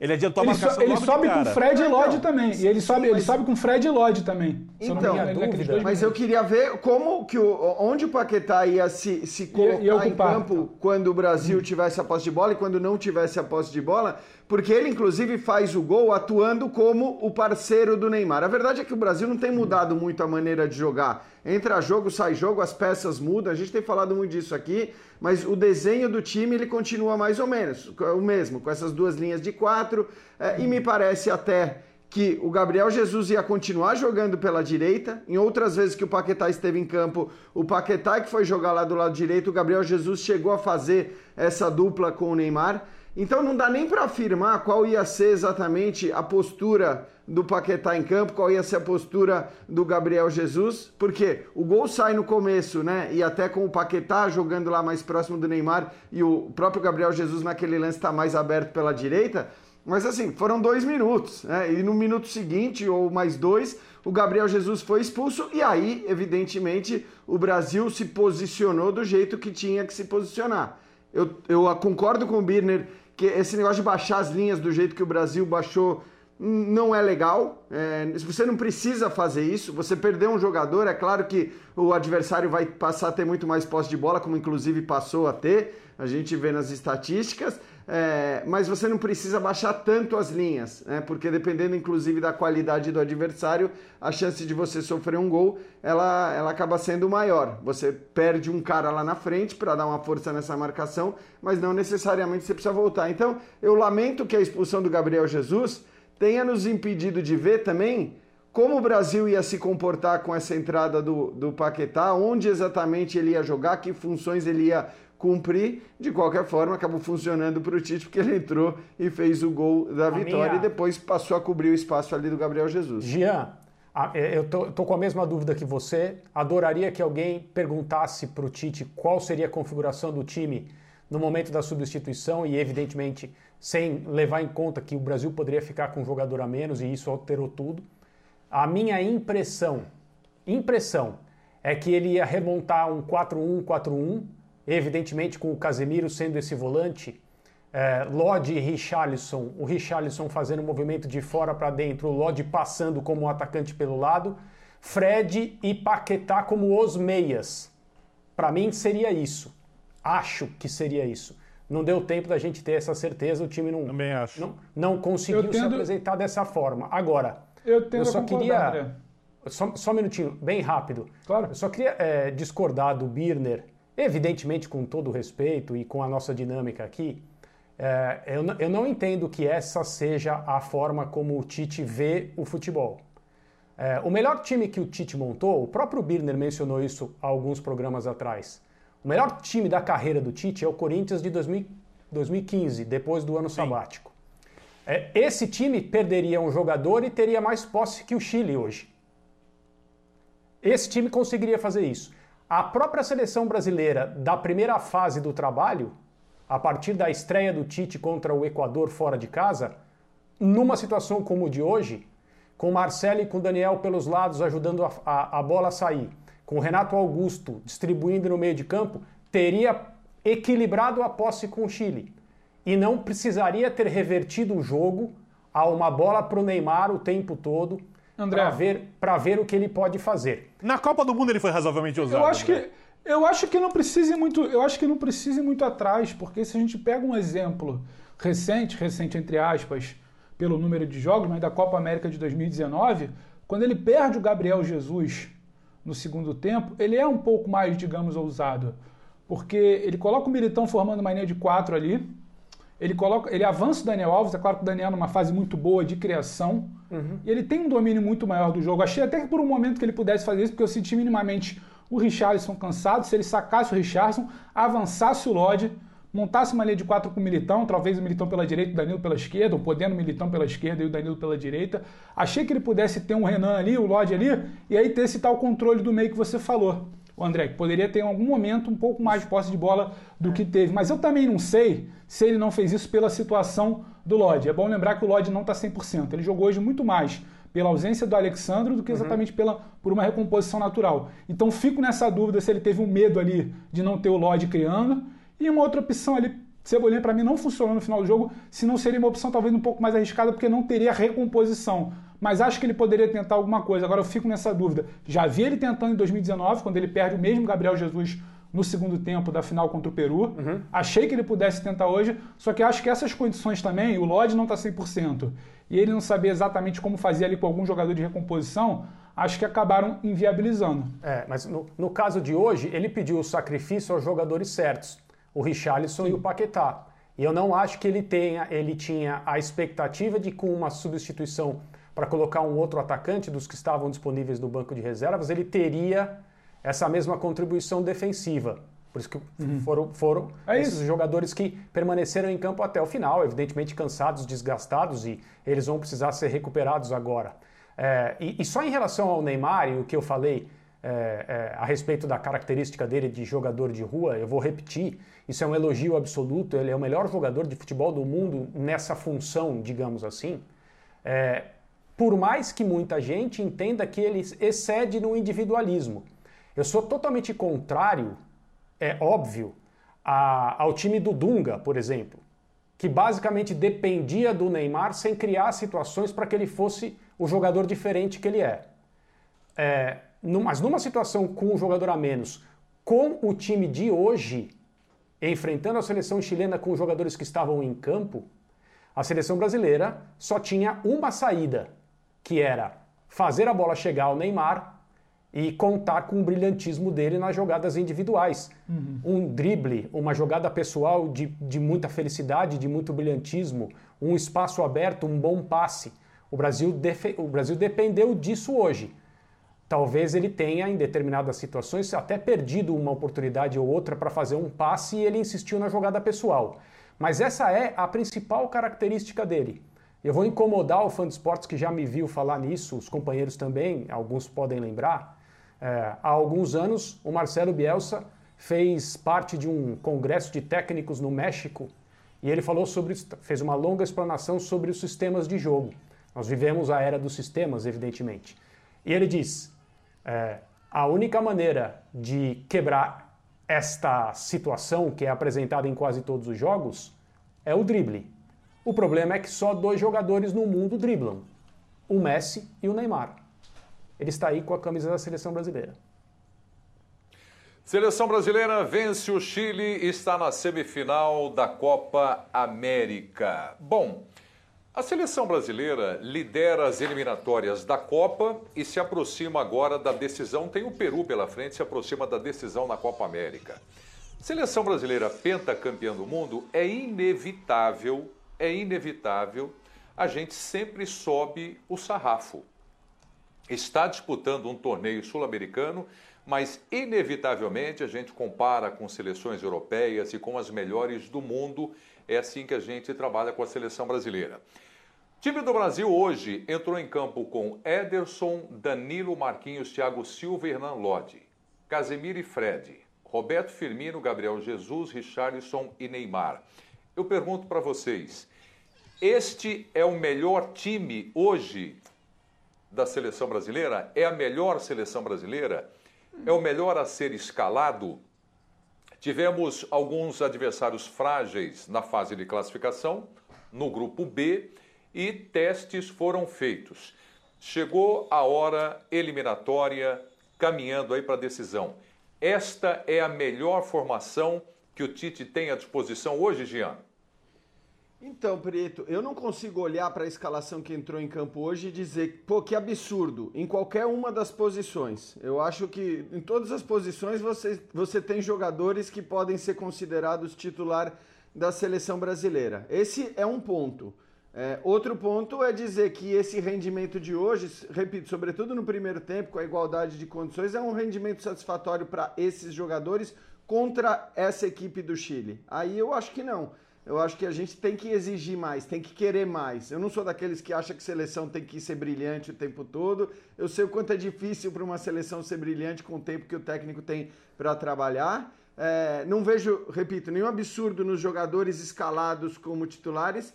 Ele adiantou a ele marcação so, Ele sobe com Fred e Lodge então, também. E ele sobe, ele sobe com Fred e Lodge também. Então, dúvida, mas eu queria ver como que o, onde o Paquetá ia se, se colocar ia, ia em campo quando o Brasil hum. tivesse a posse de bola e quando não tivesse a posse de bola, porque ele inclusive faz o gol atuando como o parceiro do Neymar. A verdade é que o Brasil não tem mudado muito a maneira de jogar. Entra jogo, sai jogo, as peças mudam. A gente tem falado muito disso aqui, mas o desenho do time ele continua mais ou menos o mesmo, com essas duas linhas de quatro. É, e me parece até que o Gabriel Jesus ia continuar jogando pela direita. Em outras vezes que o Paquetá esteve em campo, o Paquetá que foi jogar lá do lado direito, o Gabriel Jesus chegou a fazer essa dupla com o Neymar. Então não dá nem para afirmar qual ia ser exatamente a postura do Paquetá em campo, qual ia ser a postura do Gabriel Jesus, porque o gol sai no começo, né? E até com o Paquetá jogando lá mais próximo do Neymar e o próprio Gabriel Jesus naquele lance está mais aberto pela direita. Mas assim, foram dois minutos, né? E no minuto seguinte, ou mais dois, o Gabriel Jesus foi expulso, e aí, evidentemente, o Brasil se posicionou do jeito que tinha que se posicionar. Eu, eu concordo com o Birner que esse negócio de baixar as linhas do jeito que o Brasil baixou não é legal. É, você não precisa fazer isso. Você perdeu um jogador, é claro que o adversário vai passar a ter muito mais posse de bola, como inclusive passou a ter. A gente vê nas estatísticas. É, mas você não precisa baixar tanto as linhas, né? porque dependendo inclusive da qualidade do adversário, a chance de você sofrer um gol ela, ela acaba sendo maior. Você perde um cara lá na frente para dar uma força nessa marcação, mas não necessariamente você precisa voltar. Então eu lamento que a expulsão do Gabriel Jesus tenha nos impedido de ver também como o Brasil ia se comportar com essa entrada do, do Paquetá, onde exatamente ele ia jogar, que funções ele ia cumprir. De qualquer forma, acabou funcionando para o Tite, porque ele entrou e fez o gol da a vitória minha... e depois passou a cobrir o espaço ali do Gabriel Jesus. Jean, é, eu tô, tô, com a mesma dúvida que você. Adoraria que alguém perguntasse para o Tite qual seria a configuração do time no momento da substituição e, evidentemente, sem levar em conta que o Brasil poderia ficar com um jogador a menos e isso alterou tudo. A minha impressão, impressão, é que ele ia remontar um 4-1-4-1, evidentemente com o Casemiro sendo esse volante, é, Lodi e Richarlison, o Richarlison fazendo o movimento de fora para dentro, o Lodi passando como atacante pelo lado, Fred e Paquetá como os meias. Para mim seria isso. Acho que seria isso. não deu tempo da gente ter essa certeza, o time não, Também acho. não, não conseguiu Eu se tendo- apresentar dessa forma. Agora, Eu tendo eu só queria. André. Só, só um minutinho, bem rápido. Claro. Eu só queria é, discordar do Birner, evidentemente com todo o respeito e com a nossa dinâmica aqui. É, eu, eu não entendo que essa seja a forma como o Tite vê o futebol. É, o melhor time que o Tite montou, o próprio Birner mencionou isso há alguns programas atrás. O melhor time da carreira do Tite é o Corinthians de 2000 2015, depois do ano sabático. É, esse time perderia um jogador e teria mais posse que o Chile hoje. Esse time conseguiria fazer isso. A própria seleção brasileira da primeira fase do trabalho, a partir da estreia do Tite contra o Equador fora de casa, numa situação como o de hoje, com Marcelo e com Daniel pelos lados ajudando a, a, a bola a sair, com Renato Augusto distribuindo no meio de campo, teria equilibrado a posse com o Chile. E não precisaria ter revertido o jogo a uma bola para o Neymar o tempo todo André. para ver, pra ver o que ele pode fazer. Na Copa do Mundo ele foi razoavelmente ousado. Eu acho que eu acho que não precise muito, eu acho que não precise muito atrás, porque se a gente pega um exemplo recente, recente entre aspas, pelo número de jogos, mas da Copa América de 2019, quando ele perde o Gabriel Jesus no segundo tempo, ele é um pouco mais, digamos, ousado, porque ele coloca o Militão formando uma linha de quatro ali, ele coloca, ele avança o Daniel Alves, é claro que o Daniel numa fase muito boa de criação, e ele tem um domínio muito maior do jogo. Achei até que por um momento que ele pudesse fazer isso, porque eu senti minimamente o Richarlison cansado, se ele sacasse o Richarlison, avançasse o Lodge, montasse uma linha de quatro com o Militão, talvez o Militão pela direita e o Danilo pela esquerda, ou podendo o Militão pela esquerda e o Danilo pela direita. Achei que ele pudesse ter um Renan ali, o Lodge ali, e aí ter esse tal controle do meio que você falou. O André, que poderia ter em algum momento um pouco mais de posse de bola do que teve. Mas eu também não sei se ele não fez isso pela situação do Lodge. É bom lembrar que o Lodge não está 100%. Ele jogou hoje muito mais pela ausência do Alexandro do que exatamente pela, por uma recomposição natural. Então fico nessa dúvida se ele teve um medo ali de não ter o Lodge criando. E uma outra opção ali, Cebolinha para mim não funcionou no final do jogo, se não seria uma opção talvez um pouco mais arriscada, porque não teria recomposição. Mas acho que ele poderia tentar alguma coisa. Agora eu fico nessa dúvida. Já vi ele tentando em 2019, quando ele perde o mesmo Gabriel Jesus no segundo tempo da final contra o Peru. Achei que ele pudesse tentar hoje, só que acho que essas condições também, o Lodge não está 100%, e ele não sabia exatamente como fazer ali com algum jogador de recomposição, acho que acabaram inviabilizando. É, mas no, no caso de hoje, ele pediu o sacrifício aos jogadores certos, o Richarlison e o Paquetá. E eu não acho que ele tenha, ele tinha a expectativa de com uma substituição para colocar um outro atacante dos que estavam disponíveis no banco de reservas, ele teria essa mesma contribuição defensiva. Por isso que foram, foram É esses isso. jogadores que permaneceram em campo até o final, evidentemente cansados, desgastados e eles vão precisar ser recuperados agora. É, e, e só em relação ao Neymar e o que eu falei é, é, a respeito da característica dele de jogador de rua, eu vou repetir, isso é um elogio absoluto, ele é o melhor jogador de futebol do mundo nessa função, digamos assim. Por mais que muita gente entenda que ele excede no individualismo. Eu sou totalmente contrário, é óbvio, a- ao time do Dunga, por exemplo, que basicamente dependia do Neymar sem criar situações para que ele fosse o jogador diferente que ele é. É, mas numa situação com um jogador a menos, com o time de hoje, enfrentando a seleção chilena com os jogadores que estavam em campo, a seleção brasileira só tinha uma saída, que era fazer a bola chegar ao Neymar e contar com o brilhantismo dele nas jogadas individuais. Um drible, uma jogada pessoal de, de muita felicidade, de muito brilhantismo, um espaço aberto, um bom passe. O Brasil, o Brasil dependeu disso hoje. Talvez ele tenha, em determinadas situações, até perdido uma oportunidade ou outra para fazer um passe e ele insistiu na jogada pessoal. Mas essa é a principal característica dele. Eu vou incomodar o fã de esportes que já me viu falar nisso, os companheiros também, alguns podem lembrar. É, há alguns anos, o Marcelo Bielsa fez parte de um congresso de técnicos no México e ele falou sobre, fez uma longa explanação sobre os sistemas de jogo. Nós vivemos a era dos sistemas, evidentemente. E ele diz: é, a única maneira de quebrar esta situação que é apresentada em quase todos os jogos é o drible. O problema é que só dois jogadores no mundo driblam: o Messi e o Neymar. Ele está aí com a camisa da seleção brasileira. Seleção brasileira vence o Chile e está na semifinal da Copa América. Bom, a seleção brasileira lidera as eliminatórias da Copa e se aproxima agora da decisão. Tem o Peru pela frente, se aproxima da decisão na Copa América. Seleção brasileira pentacampeã do mundo é inevitável, é inevitável, a gente sempre sobe o sarrafo. Está disputando um torneio sul-americano mas inevitavelmente a gente compara com seleções europeias e com as melhores do mundo. É assim que a gente trabalha com a seleção brasileira. O time do Brasil hoje entrou em campo com Ederson, Danilo Marquinhos, Thiago Silva e Hernan Lodi, Casemiro e Fred, Roberto Firmino, Gabriel Jesus, Richarlison e Neymar. Eu pergunto para vocês, este é o melhor time hoje da seleção brasileira? É a melhor seleção brasileira? é o melhor a ser escalado. Tivemos alguns adversários frágeis na fase de classificação, no grupo B, e testes foram feitos. Chegou a hora eliminatória, caminhando aí para a decisão. Esta é a melhor formação que o Tite tem à disposição hoje, Jean? Então, Preto, eu não consigo olhar para a escalação que entrou em campo hoje e dizer, pô, que absurdo, em qualquer uma das posições. Eu acho que em todas as posições você, você tem jogadores que podem ser considerados titular da seleção brasileira. Esse é um ponto. É, outro ponto é dizer que esse rendimento de hoje, repito, sobretudo no primeiro tempo, com a igualdade de condições, é um rendimento satisfatório para esses jogadores contra essa equipe do Chile. Aí eu acho que não eu acho que a gente tem que exigir mais, tem que querer mais. Eu não sou daqueles que acham que seleção tem que ser brilhante o tempo todo. Eu sei o quanto é difícil para uma seleção ser brilhante com o tempo que o técnico tem para trabalhar. É, não vejo, repito, nenhum absurdo nos jogadores escalados como titulares,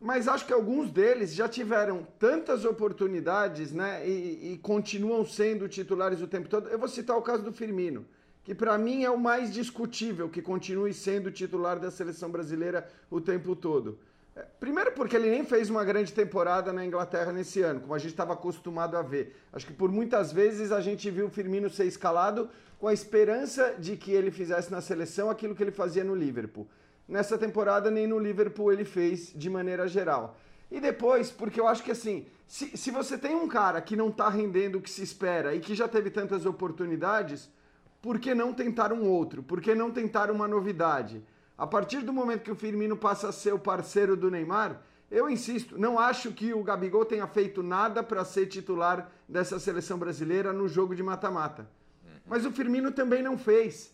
mas acho que alguns deles já tiveram tantas oportunidades né, e, e continuam sendo titulares o tempo todo. Eu vou citar o caso do Firmino que para mim é o mais discutível que continue sendo titular da seleção brasileira o tempo todo. É, primeiro porque ele nem fez uma grande temporada na Inglaterra nesse ano, como a gente estava acostumado a ver. Acho que por muitas vezes a gente viu o Firmino ser escalado com a esperança de que ele fizesse na seleção aquilo que ele fazia no Liverpool. Nessa temporada nem no Liverpool ele fez de maneira geral. E depois, porque eu acho que assim, se, se você tem um cara que não está rendendo o que se espera e que já teve tantas oportunidades, por que não tentar um outro? Por que não tentar uma novidade? A partir do momento que o Firmino passa a ser o parceiro do Neymar, eu insisto, não acho que o Gabigol tenha feito nada para ser titular dessa seleção brasileira no jogo de mata-mata. Mas o Firmino também não fez.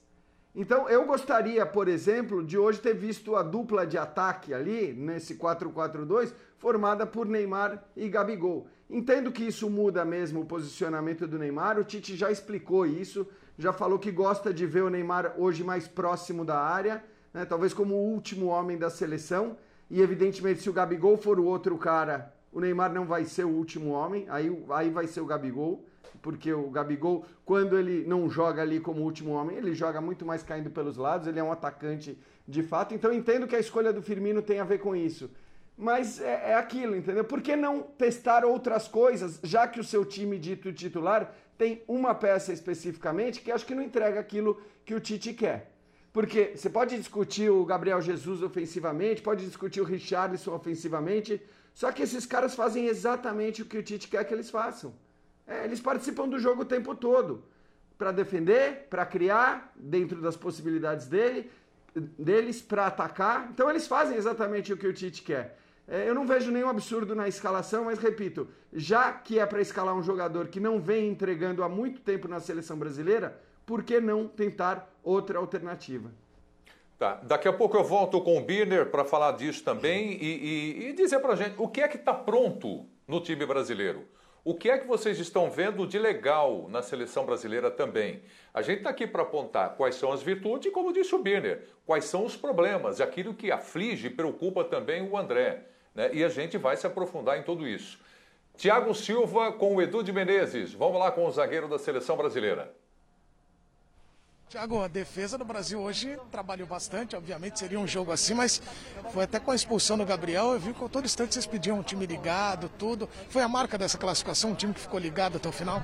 Então eu gostaria, por exemplo, de hoje ter visto a dupla de ataque ali, nesse 4-4-2, formada por Neymar e Gabigol. Entendo que isso muda mesmo o posicionamento do Neymar, o Tite já explicou isso, já falou que gosta de ver o Neymar hoje mais próximo da área, né? talvez como o último homem da seleção. E evidentemente, se o Gabigol for o outro cara, o Neymar não vai ser o último homem, aí, aí vai ser o Gabigol, porque o Gabigol, quando ele não joga ali como último homem, ele joga muito mais caindo pelos lados, ele é um atacante de fato. Então entendo que a escolha do Firmino tem a ver com isso. Mas é, é, aquilo, entendeu? Por que não testar outras coisas, já que o seu time dito titular tem uma peça especificamente que acho que não entrega aquilo que o Tite quer. Porque você pode discutir o Gabriel Jesus ofensivamente, pode discutir o Richarlison ofensivamente, só que esses caras fazem exatamente o que o Tite quer que eles façam. É, eles participam do jogo o tempo todo. Para defender, para criar, dentro das possibilidades dele, deles, para atacar. Então eles fazem exatamente o que o Tite quer. É, eu não vejo nenhum absurdo na escalação, mas repito, já que é para escalar um jogador que não vem entregando há muito tempo na seleção brasileira, por que não tentar outra alternativa? Tá, daqui a pouco eu volto com o Birner para falar disso também e, e, e dizer para gente o que é que está pronto no time brasileiro. O que é que vocês estão vendo de legal na seleção brasileira também? A gente está aqui para apontar quais são as virtudes e, como disse o Birner, quais são os problemas, aquilo que aflige e preocupa também o André né? e a gente vai se aprofundar em tudo isso. Tiago Silva com o Edu de Menezes. Vamos lá com o zagueiro da seleção brasileira. Tiago, a defesa do Brasil hoje trabalhou bastante, obviamente seria um jogo assim, mas foi até com a expulsão do Gabriel, eu vi que a todo instante vocês pediam um time ligado, tudo. Foi a marca dessa classificação, um time que ficou ligado até o final?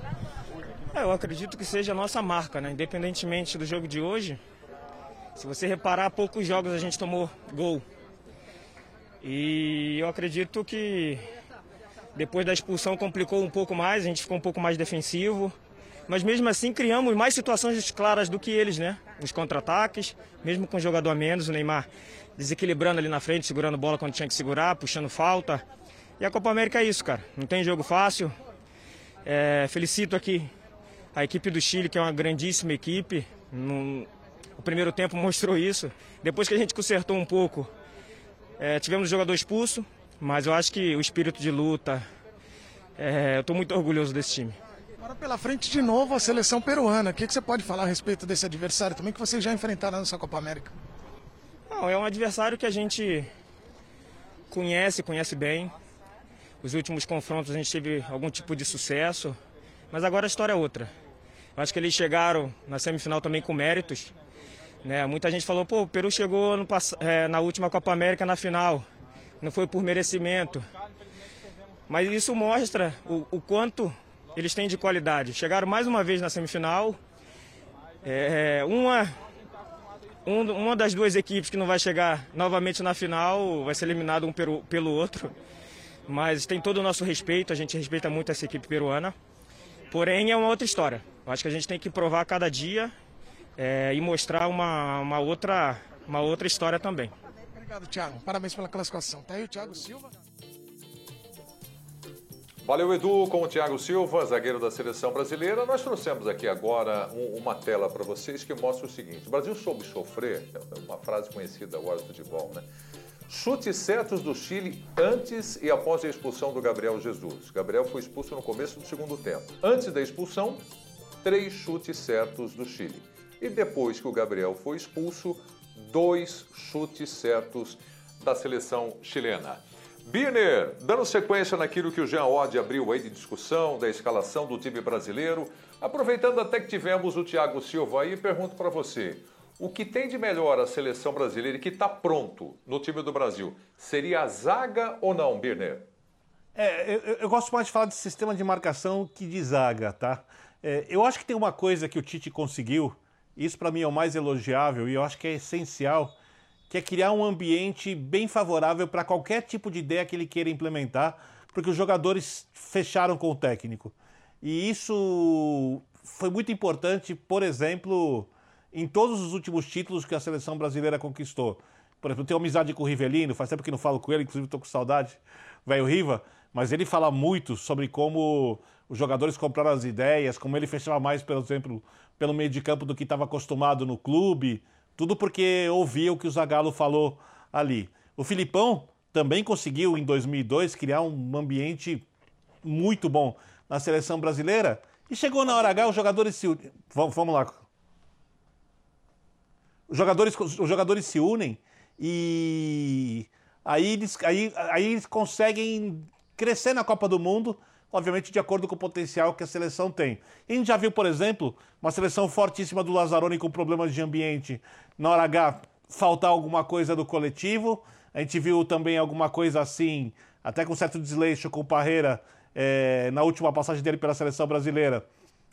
É, eu acredito que seja a nossa marca, né? Independentemente do jogo de hoje, se você reparar, poucos jogos a gente tomou gol. E eu acredito que depois da expulsão complicou um pouco mais, a gente ficou um pouco mais defensivo. Mas mesmo assim criamos mais situações claras do que eles, né? Os contra-ataques, mesmo com o jogador a menos, o Neymar desequilibrando ali na frente, segurando bola quando tinha que segurar, puxando falta. E a Copa América é isso, cara. Não tem jogo fácil. É, felicito aqui a equipe do Chile, que é uma grandíssima equipe. No, o primeiro tempo mostrou isso. Depois que a gente consertou um pouco, é, tivemos um jogador expulso, mas eu acho que o espírito de luta, é, eu estou muito orgulhoso desse time. Agora pela frente de novo a seleção peruana. O que, que você pode falar a respeito desse adversário também que vocês já enfrentaram nessa Copa América? Não, é um adversário que a gente conhece, conhece bem. Os últimos confrontos a gente teve algum tipo de sucesso, mas agora a história é outra. Eu acho que eles chegaram na semifinal também com méritos. Né? Muita gente falou, pô, o Peru chegou no, é, na última Copa América na final, não foi por merecimento. Mas isso mostra o, o quanto eles têm de qualidade. Chegaram mais uma vez na semifinal. É, uma, um, uma das duas equipes que não vai chegar novamente na final vai ser eliminado um pelo, pelo outro. Mas tem todo o nosso respeito, a gente respeita muito essa equipe peruana. Porém, é uma outra história. Eu acho que a gente tem que provar cada dia é, e mostrar uma, uma, outra, uma outra história também. Obrigado, Thiago. Parabéns pela classificação. Tá aí o Thiago Silva. Valeu, Edu, com o Thiago Silva, zagueiro da seleção brasileira. Nós trouxemos aqui agora um, uma tela para vocês que mostra o seguinte: o Brasil soube sofrer, é uma frase conhecida agora do futebol, né? Chutes certos do Chile antes e após a expulsão do Gabriel Jesus. Gabriel foi expulso no começo do segundo tempo. Antes da expulsão, três chutes certos do Chile. E depois que o Gabriel foi expulso, dois chutes certos da seleção chilena. Birner, dando sequência naquilo que o Jean Oddi abriu aí de discussão da escalação do time brasileiro, aproveitando até que tivemos o Thiago Silva aí, pergunto para você, o que tem de melhor a seleção brasileira e que está pronto no time do Brasil, seria a zaga ou não, Birner? É, eu, eu, gosto mais de falar de sistema de marcação que de zaga, tá? É, eu acho que tem uma coisa que o Tite conseguiu isso para mim é o mais elogiável e eu acho que é essencial, que é criar um ambiente bem favorável para qualquer tipo de ideia que ele queira implementar, porque os jogadores fecharam com o técnico. E isso foi muito importante, por exemplo, em todos os últimos títulos que a seleção brasileira conquistou. Por exemplo, eu tenho amizade com o Rivelino, faz tempo que não falo com ele, inclusive estou com saudade, velho Riva, mas ele fala muito sobre como os jogadores compraram as ideias, como ele fechava mais, por exemplo, pelo meio de campo do que estava acostumado no clube, tudo porque ouvia o que o Zagallo falou ali. O Filipão também conseguiu, em 2002, criar um ambiente muito bom na seleção brasileira e chegou na hora H, os jogadores se vamos, vamos lá. Os jogadores, os jogadores se unem e aí eles, aí, aí eles conseguem crescer na Copa do Mundo obviamente de acordo com o potencial que a seleção tem. A gente já viu, por exemplo, uma seleção fortíssima do Lazzaroni com problemas de ambiente, na hora H faltar alguma coisa do coletivo. A gente viu também alguma coisa assim, até com certo desleixo com o Parreira é, na última passagem dele pela seleção brasileira,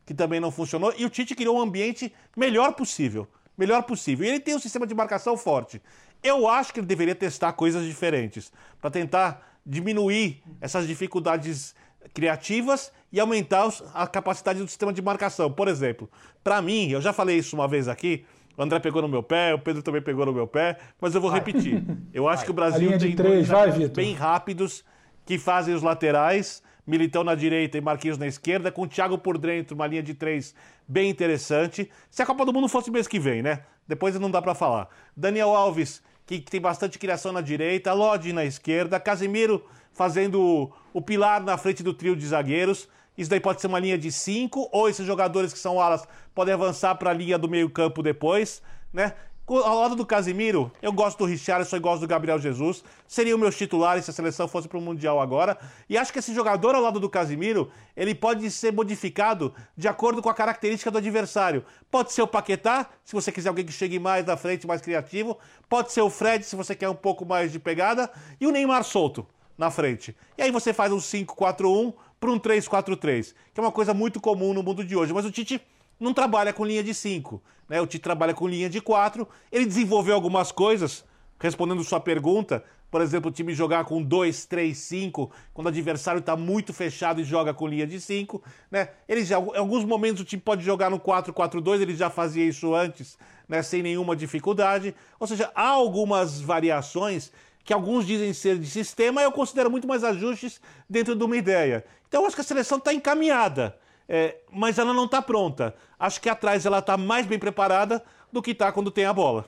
que também não funcionou. E o Tite criou um ambiente melhor possível. Melhor possível. E ele tem um sistema de marcação forte. Eu acho que ele deveria testar coisas diferentes para tentar diminuir essas dificuldades criativas e aumentar a capacidade do sistema de marcação. Por exemplo, para mim, eu já falei isso uma vez aqui, o André pegou no meu pé, o Pedro também pegou no meu pé, mas eu vou vai. repetir. Eu acho vai. que o Brasil tem três, dois bem rápidos que fazem os laterais, Militão na direita e Marquinhos na esquerda, com o Thiago por dentro, uma linha de três bem interessante. Se a Copa do Mundo fosse mês que vem, né? Depois não dá para falar. Daniel Alves, que, tem bastante criação na direita, Lodi na esquerda, Casemiro fazendo o pilar na frente do trio de zagueiros. Isso daí pode ser uma linha de cinco, ou esses jogadores que são alas podem avançar para a linha do meio-campo depois, né? Ao lado do Casimiro, eu gosto do Richarlison e gosto do Gabriel Jesus. Seriam meus titulares se a seleção fosse para o Mundial agora. E acho que esse jogador ao lado do Casimiro, ele pode ser modificado de acordo com a característica do adversário. Pode ser o Paquetá, se você quiser alguém que chegue mais na frente, mais criativo. Pode ser o Fred, se você quer um pouco mais de pegada. E o Neymar solto na frente. E aí você faz um 5-4-1 para um 3-4-3, que é uma coisa muito comum no mundo de hoje. Mas o Tite não trabalha com linha de 5, né? O Tite trabalha com linha de 4. Ele desenvolveu algumas coisas, respondendo sua pergunta, por exemplo, o time jogar com 2, 3, 5, quando o adversário está muito fechado e joga com linha de 5. Né? Em alguns momentos o time pode jogar no 4-4-2, ele já fazia isso antes, né? sem nenhuma dificuldade. Ou seja, há algumas variações que alguns dizem ser de sistema, eu considero muito mais ajustes dentro de uma ideia. Então, eu acho que a seleção está encaminhada, é, mas ela não está pronta. Acho que atrás ela está mais bem preparada do que está quando tem a bola.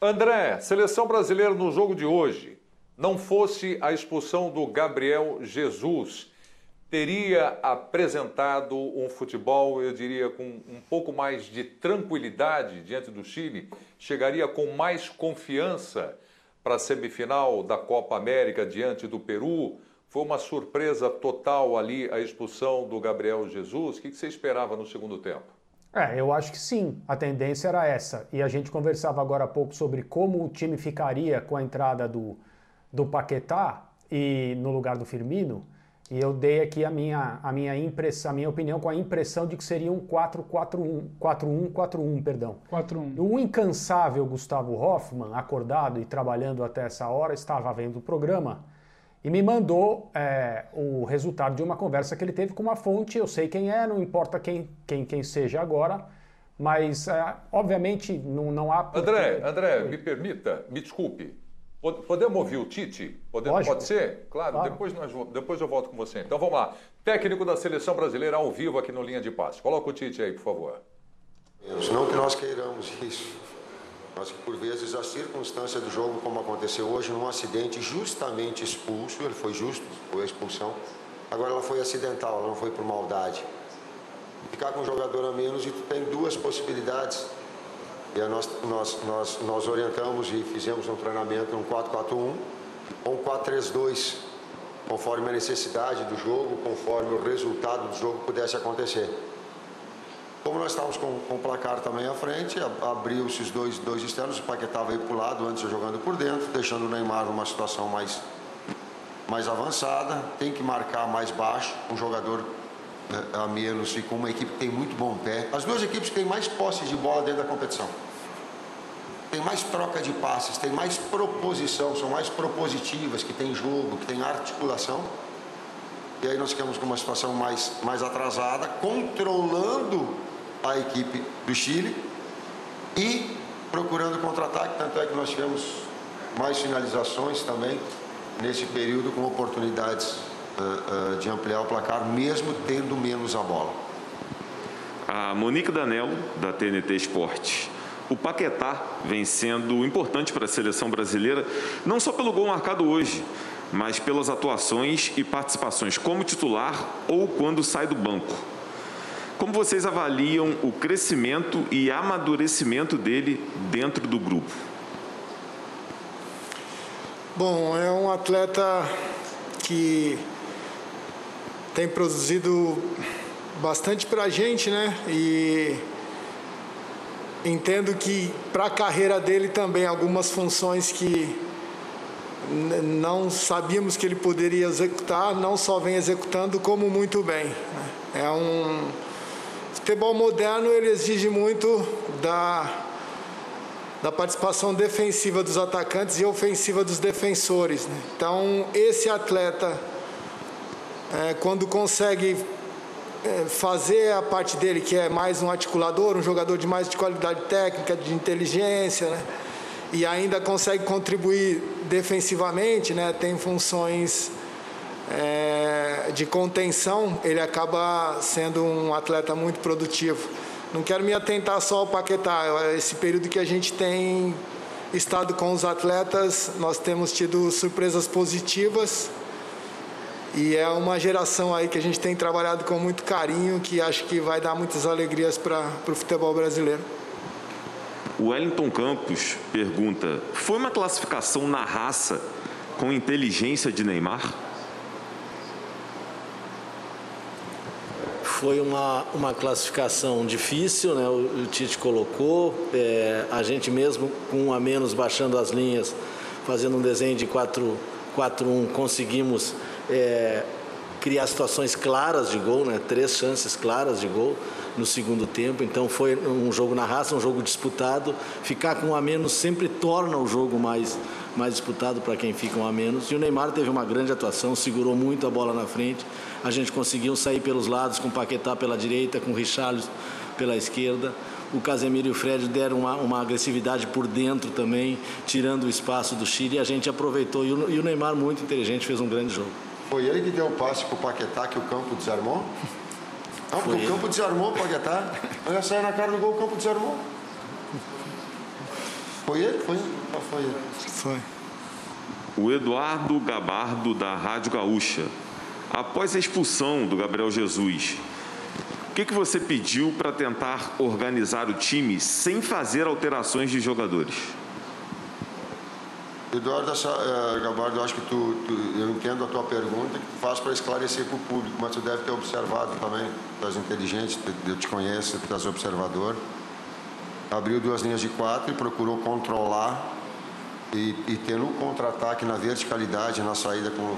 André, seleção brasileira no jogo de hoje, não fosse a expulsão do Gabriel Jesus, teria apresentado um futebol, eu diria, com um pouco mais de tranquilidade diante do Chile? Chegaria com mais confiança para a semifinal da Copa América diante do Peru? Foi uma surpresa total ali a expulsão do Gabriel Jesus? O que você esperava no segundo tempo? É, eu acho que sim, a tendência era essa. E a gente conversava agora há pouco sobre como o time ficaria com a entrada do, do Paquetá e no lugar do Firmino. E eu dei aqui a minha, a minha impressão, a minha opinião com a impressão de que seria um 4-4-1, 4-1-4-1, perdão. 4-1. O incansável Gustavo Hoffmann, acordado e trabalhando até essa hora, estava vendo o programa e me mandou é, o resultado de uma conversa que ele teve com uma fonte, eu sei quem é, não importa quem, quem, quem seja agora, mas é, obviamente não, não há... Porque... André, André, me permita, me desculpe, podemos ouvir o Tite? Podemos, pode ser? Claro, claro, Depois, nós, depois eu volto com você. Então vamos lá, técnico da Seleção Brasileira ao vivo aqui no Linha de Passe. Coloca o Tite aí, por favor. Não que nós queiramos isso, mas que por vezes a circunstância do jogo, como aconteceu hoje, num acidente justamente expulso, ele foi justo, foi a expulsão. Agora ela foi acidental, ela não foi por maldade. Ficar com um jogador a menos e tem duas possibilidades. E nós, nós, nós, nós orientamos e fizemos um treinamento um 4-4-1 ou um 4-3-2, conforme a necessidade do jogo, conforme o resultado do jogo pudesse acontecer. Como nós estávamos com, com o placar também à frente, abriu-se os dois, dois externos, o Paquetá veio para o lado, antes jogando por dentro, deixando o Neymar numa situação mais, mais avançada, tem que marcar mais baixo, um jogador eh, a menos e com uma equipe que tem muito bom pé. As duas equipes têm mais posse de bola dentro da competição. Tem mais troca de passes, tem mais proposição, são mais propositivas, que tem jogo, que tem articulação. E aí nós ficamos com uma situação mais, mais atrasada, controlando a equipe do Chile e procurando contra-ataque, tanto é que nós tivemos mais finalizações também nesse período com oportunidades uh, uh, de ampliar o placar, mesmo tendo menos a bola. A Monique Danello, da TNT Esporte. O Paquetá vem sendo importante para a seleção brasileira, não só pelo gol marcado hoje, mas pelas atuações e participações como titular ou quando sai do banco. Como vocês avaliam o crescimento e amadurecimento dele dentro do grupo? Bom, é um atleta que tem produzido bastante para a gente, né? E entendo que para a carreira dele também algumas funções que não sabíamos que ele poderia executar, não só vem executando como muito bem. Né? É um futebol moderno ele exige muito da, da participação defensiva dos atacantes e ofensiva dos defensores. Né? Então, esse atleta, é, quando consegue é, fazer a parte dele, que é mais um articulador, um jogador de mais de qualidade técnica, de inteligência, né? e ainda consegue contribuir defensivamente, né? tem funções é, de contenção, ele acaba sendo um atleta muito produtivo. Não quero me atentar só ao Paquetá, esse período que a gente tem estado com os atletas, nós temos tido surpresas positivas e é uma geração aí que a gente tem trabalhado com muito carinho, que acho que vai dar muitas alegrias para o futebol brasileiro. O Wellington Campos pergunta: foi uma classificação na raça com inteligência de Neymar? Foi uma, uma classificação difícil, né? o, o Tite colocou, é, a gente mesmo com um a menos baixando as linhas, fazendo um desenho de 4-1, conseguimos é, criar situações claras de gol, né? três chances claras de gol no segundo tempo. Então foi um jogo na raça, um jogo disputado. Ficar com um a menos sempre torna o jogo mais, mais disputado para quem fica um a menos. E o Neymar teve uma grande atuação, segurou muito a bola na frente. A gente conseguiu sair pelos lados com o Paquetá pela direita, com o Richarlison pela esquerda. O Casemiro e o Fred deram uma, uma, agressividade por dentro também, tirando o espaço do Chile. E a gente aproveitou. E o, e o Neymar, muito inteligente, fez um grande jogo. Foi ele que deu o passe para o Paquetá que o campo desarmou? Não, porque o campo desarmou o Paquetá. Olha, saiu na cara do gol, o campo desarmou. Foi ele? Foi ele? Foi ele. Foi. O Eduardo Gabardo, da Rádio Gaúcha. Após a expulsão do Gabriel Jesus, o que, que você pediu para tentar organizar o time sem fazer alterações de jogadores? Eduardo uh, Gabardo, eu acho que tu, tu, eu entendo a tua pergunta que tu faz para esclarecer para o público, mas tu deve ter observado também, tu és inteligente, eu te conheço, tu és observador. Abriu duas linhas de quatro e procurou controlar e, e ter no contra-ataque, na verticalidade, na saída com,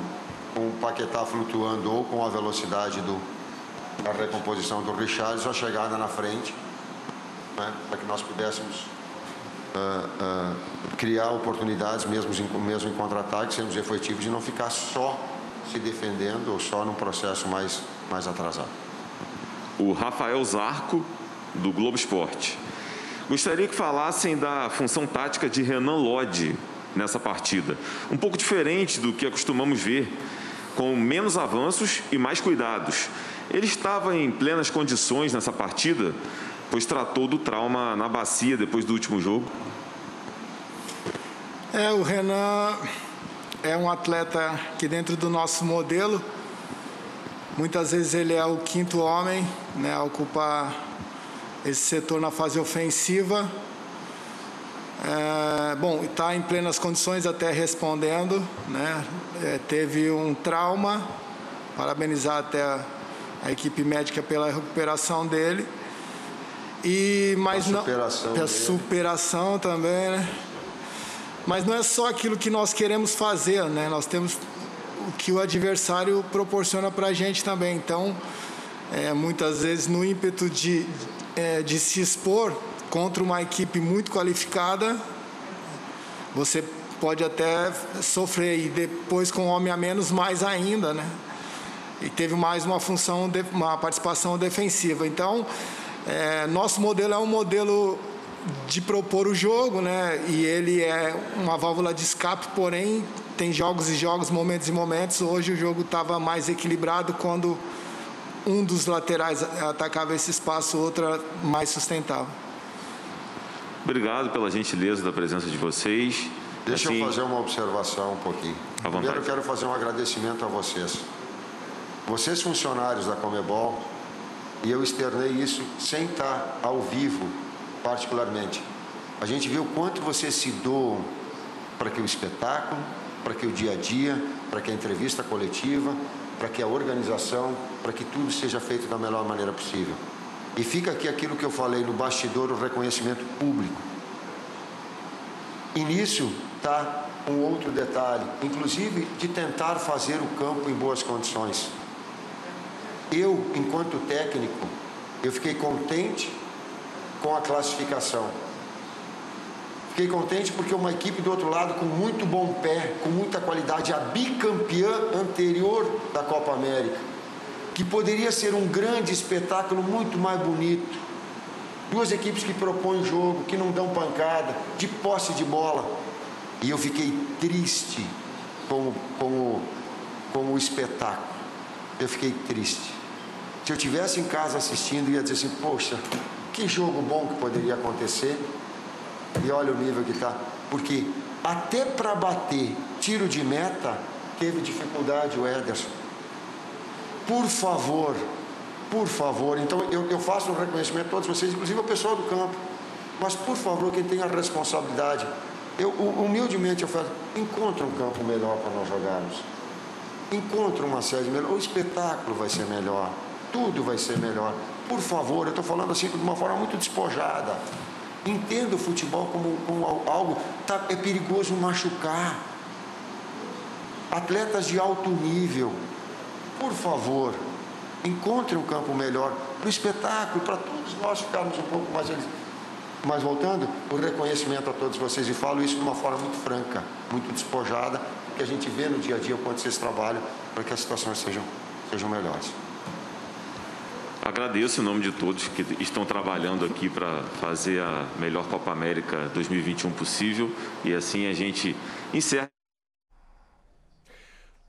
com o Paquetá flutuando ou com a velocidade do, da recomposição do Richard, a chegada na frente, né, para que nós pudéssemos uh, uh, criar oportunidades mesmo em, mesmo em contra-ataque, sermos efetivos e não ficar só se defendendo ou só num processo mais, mais atrasado. O Rafael Zarco, do Globo Esporte. Gostaria que falassem da função tática de Renan Lodge nessa partida. Um pouco diferente do que acostumamos ver, com menos avanços e mais cuidados. Ele estava em plenas condições nessa partida pois tratou do trauma na bacia depois do último jogo. É, o Renan é um atleta que dentro do nosso modelo, muitas vezes ele é o quinto homem, né, ocupa esse setor na fase ofensiva. É, bom, está em plenas condições até respondendo, né? É, teve um trauma, parabenizar até a, a equipe médica pela recuperação dele. E mas a superação não a superação também, né? Mas não é só aquilo que nós queremos fazer, né? Nós temos o que o adversário proporciona para a gente também. Então, é, muitas vezes no ímpeto de, é, de se expor contra uma equipe muito qualificada, você pode até sofrer e depois com um homem a menos mais ainda, né? E teve mais uma função, uma participação defensiva. Então, é, nosso modelo é um modelo de propor o jogo, né? E ele é uma válvula de escape, porém tem jogos e jogos, momentos e momentos. Hoje o jogo estava mais equilibrado quando um dos laterais atacava esse espaço, outra mais sustentável. Obrigado pela gentileza da presença de vocês. Deixa assim, eu fazer uma observação um pouquinho. Primeiro eu quero fazer um agradecimento a vocês. Vocês funcionários da Comebol e eu externei isso sem estar ao vivo, particularmente. A gente viu o quanto você se doam para que o espetáculo, para que o dia a dia, para que a entrevista coletiva, para que a organização, para que tudo seja feito da melhor maneira possível. E fica aqui aquilo que eu falei no bastidor, o reconhecimento público. Nisso está um outro detalhe, inclusive de tentar fazer o campo em boas condições. Eu, enquanto técnico, eu fiquei contente com a classificação. Fiquei contente porque uma equipe do outro lado com muito bom pé, com muita qualidade, a bicampeã anterior da Copa América, que poderia ser um grande espetáculo muito mais bonito. Duas equipes que propõem jogo, que não dão pancada, de posse de bola. E eu fiquei triste com, com, com o espetáculo. Eu fiquei triste. Se eu tivesse em casa assistindo, ia dizer assim: poxa, que jogo bom que poderia acontecer. E olha o nível que está. Porque até para bater tiro de meta, teve dificuldade o Ederson. Por favor, por favor. Então eu, eu faço um reconhecimento a todos vocês, inclusive ao pessoal do campo. Mas por favor, quem tem a responsabilidade, eu humildemente eu falo, encontre um campo melhor para nós jogarmos. Encontre uma sede melhor, o espetáculo vai ser melhor tudo vai ser melhor. Por favor, eu estou falando assim de uma forma muito despojada. Entenda o futebol como, como algo tá, é perigoso machucar. Atletas de alto nível, por favor, encontre um campo melhor para o espetáculo, para todos nós ficarmos um pouco mais Mas voltando, o reconhecimento a todos vocês, e falo isso de uma forma muito franca, muito despojada, que a gente vê no dia a dia quanto vocês trabalham para que as situações sejam, sejam melhores. Agradeço em nome de todos que estão trabalhando aqui para fazer a melhor Copa América 2021 possível e assim a gente encerra.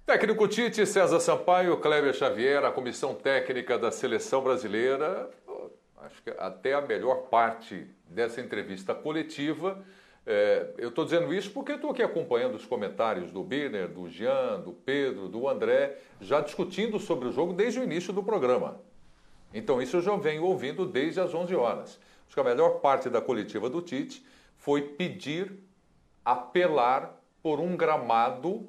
Técnico Tite, César Sampaio, Kleber Xavier, a comissão técnica da seleção brasileira. Acho que até a melhor parte dessa entrevista coletiva. É, eu estou dizendo isso porque estou aqui acompanhando os comentários do Birner, do Jean, do Pedro, do André, já discutindo sobre o jogo desde o início do programa. Então, isso eu já venho ouvindo desde as 11 horas. Acho que a melhor parte da coletiva do Tite foi pedir, apelar por um gramado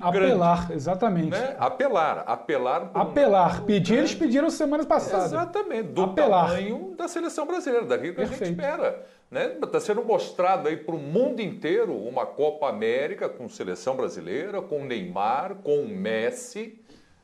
Apelar, grande, exatamente. Né? Apelar, apelar. apelar. Um Pedir, eles pediram semanas passadas. Exatamente, do apelar. tamanho da seleção brasileira, daquilo que Perfeito. a gente espera. Está né? Tá sendo mostrado aí para o mundo inteiro uma Copa América com seleção brasileira, com Neymar, com Messi,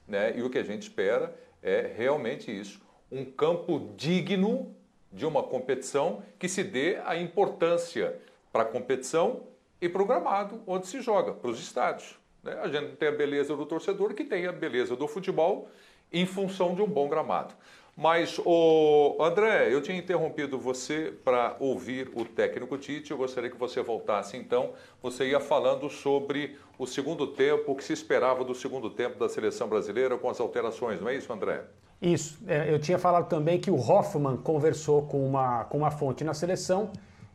né? e o que a gente espera é realmente isso um campo digno de uma competição que se dê a importância para a competição e para o gramado onde se joga, para os estádios. Né? A gente tem a beleza do torcedor que tem a beleza do futebol em função de um bom gramado. Mas, o André, eu tinha interrompido você para ouvir o técnico Tite. Eu gostaria que você voltasse então. Você ia falando sobre o segundo tempo, o que se esperava do segundo tempo da seleção brasileira com as alterações, não é isso, André? Isso. É, eu tinha falado também que o Hoffman conversou com uma, com uma fonte na seleção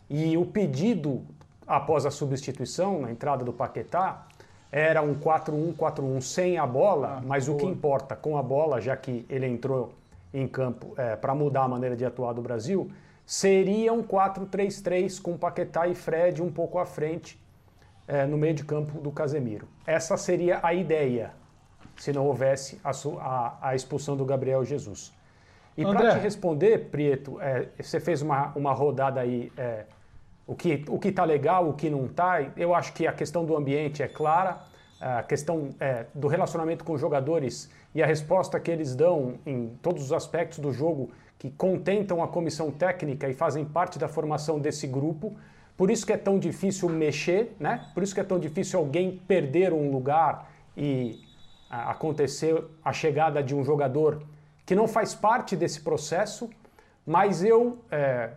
e o pedido após a substituição, na entrada do Paquetá, era um 4-1-4-1 sem a bola, ah, mas boa. o que importa com a bola, já que ele entrou em campo é, para mudar a maneira de atuar do Brasil, seria um 4-3-3 com Paquetá e Fred um pouco à frente é, no meio de campo do Casemiro. Essa seria a ideia se não houvesse a, a, a expulsão do Gabriel Jesus. E para te responder, Prieto, é, você fez uma, uma rodada aí, é, o que o está legal, o que não está. Eu acho que a questão do ambiente é clara, a questão é, do relacionamento com os jogadores e a resposta que eles dão em todos os aspectos do jogo que contentam a comissão técnica e fazem parte da formação desse grupo. Por isso que é tão difícil mexer, né? Por isso que é tão difícil alguém perder um lugar e acontecer a chegada de um jogador que não faz parte desse processo, mas eu, é,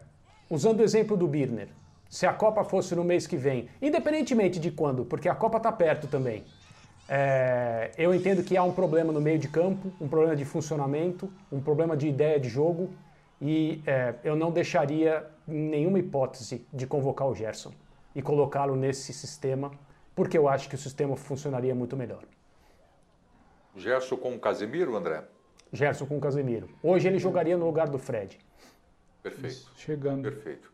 usando o exemplo do Birner, se a Copa fosse no mês que vem, independentemente de quando, porque a Copa está perto também, é, eu entendo que há um problema no meio de campo, um problema de funcionamento, um problema de ideia de jogo, e é, eu não deixaria nenhuma hipótese de convocar o Gerson e colocá-lo nesse sistema, porque eu acho que o sistema funcionaria muito melhor. Gerson com o Casemiro, André? Gerson com o Casemiro. Hoje ele jogaria no lugar do Fred. Perfeito. Isso, chegando. Perfeito.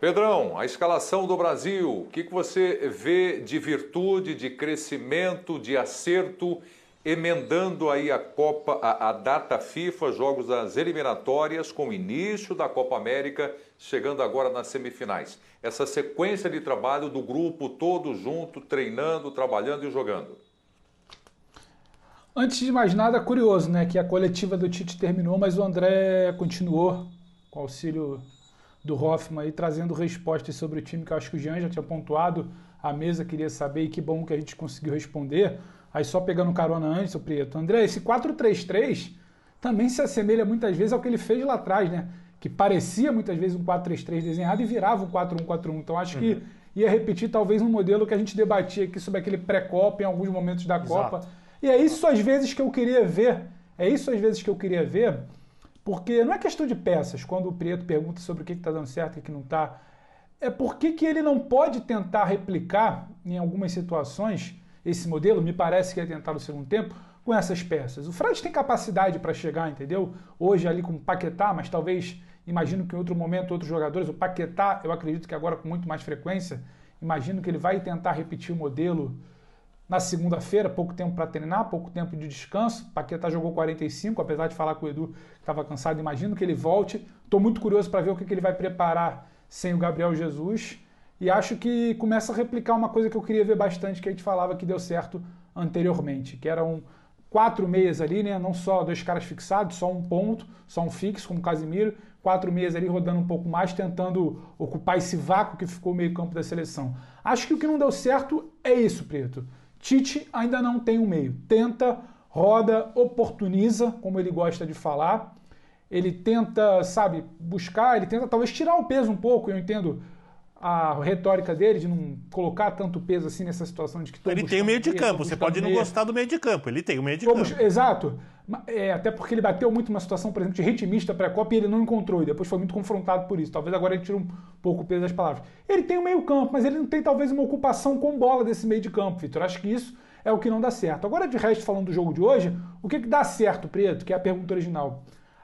Pedrão, a escalação do Brasil, o que, que você vê de virtude, de crescimento, de acerto, emendando aí a Copa, a, a data FIFA, jogos das eliminatórias, com o início da Copa América, chegando agora nas semifinais. Essa sequência de trabalho do grupo todo junto, treinando, trabalhando e jogando. Antes de mais nada, curioso, né? Que a coletiva do Tite terminou, mas o André continuou com auxílio do Hoffman aí trazendo respostas sobre o time que eu acho que o Jean já tinha pontuado. A mesa queria saber e que bom que a gente conseguiu responder. Aí só pegando carona antes, o Prieto. André, esse 4-3-3 também se assemelha muitas vezes ao que ele fez lá atrás, né? Que parecia muitas vezes um 4-3-3 desenhado e virava um 4-1-4-1. Então acho uhum. que ia repetir talvez um modelo que a gente debatia aqui sobre aquele pré-copa em alguns momentos da Exato. Copa e é isso às vezes que eu queria ver. É isso às vezes que eu queria ver, porque não é questão de peças. Quando o Prieto pergunta sobre o que está dando certo e o que não está, é por que ele não pode tentar replicar em algumas situações esse modelo, me parece que é tentar no segundo tempo, com essas peças. O Fred tem capacidade para chegar, entendeu? Hoje ali com o Paquetá, mas talvez, imagino que em outro momento outros jogadores, o Paquetá, eu acredito que agora com muito mais frequência, imagino que ele vai tentar repetir o modelo na segunda-feira, pouco tempo para treinar, pouco tempo de descanso. Paquetá jogou 45, apesar de falar com o Edu que estava cansado, imagino que ele volte. Estou muito curioso para ver o que, que ele vai preparar sem o Gabriel Jesus. E acho que começa a replicar uma coisa que eu queria ver bastante, que a gente falava que deu certo anteriormente, que eram quatro meias ali, né? Não só dois caras fixados, só um ponto, só um fixo, como o Casimiro, quatro meias ali rodando um pouco mais, tentando ocupar esse vácuo que ficou meio campo da seleção. Acho que o que não deu certo é isso, Preto. Tite ainda não tem um meio. Tenta, roda, oportuniza, como ele gosta de falar. Ele tenta, sabe, buscar, ele tenta talvez tirar o peso um pouco, eu entendo a retórica dele de não colocar tanto peso assim nessa situação de que todo Ele tem o meio de campo, você pode não meio. gostar do meio de campo, ele tem o meio de Vamos, campo. Exato. É, até porque ele bateu muito uma situação, por exemplo, de ritmista pré-copa e ele não encontrou, e depois foi muito confrontado por isso. Talvez agora ele tire um pouco o peso das palavras. Ele tem o meio campo, mas ele não tem talvez uma ocupação com bola desse meio de campo, Vitor. Acho que isso é o que não dá certo. Agora, de resto, falando do jogo de hoje, o que, que dá certo, Preto, que é a pergunta original?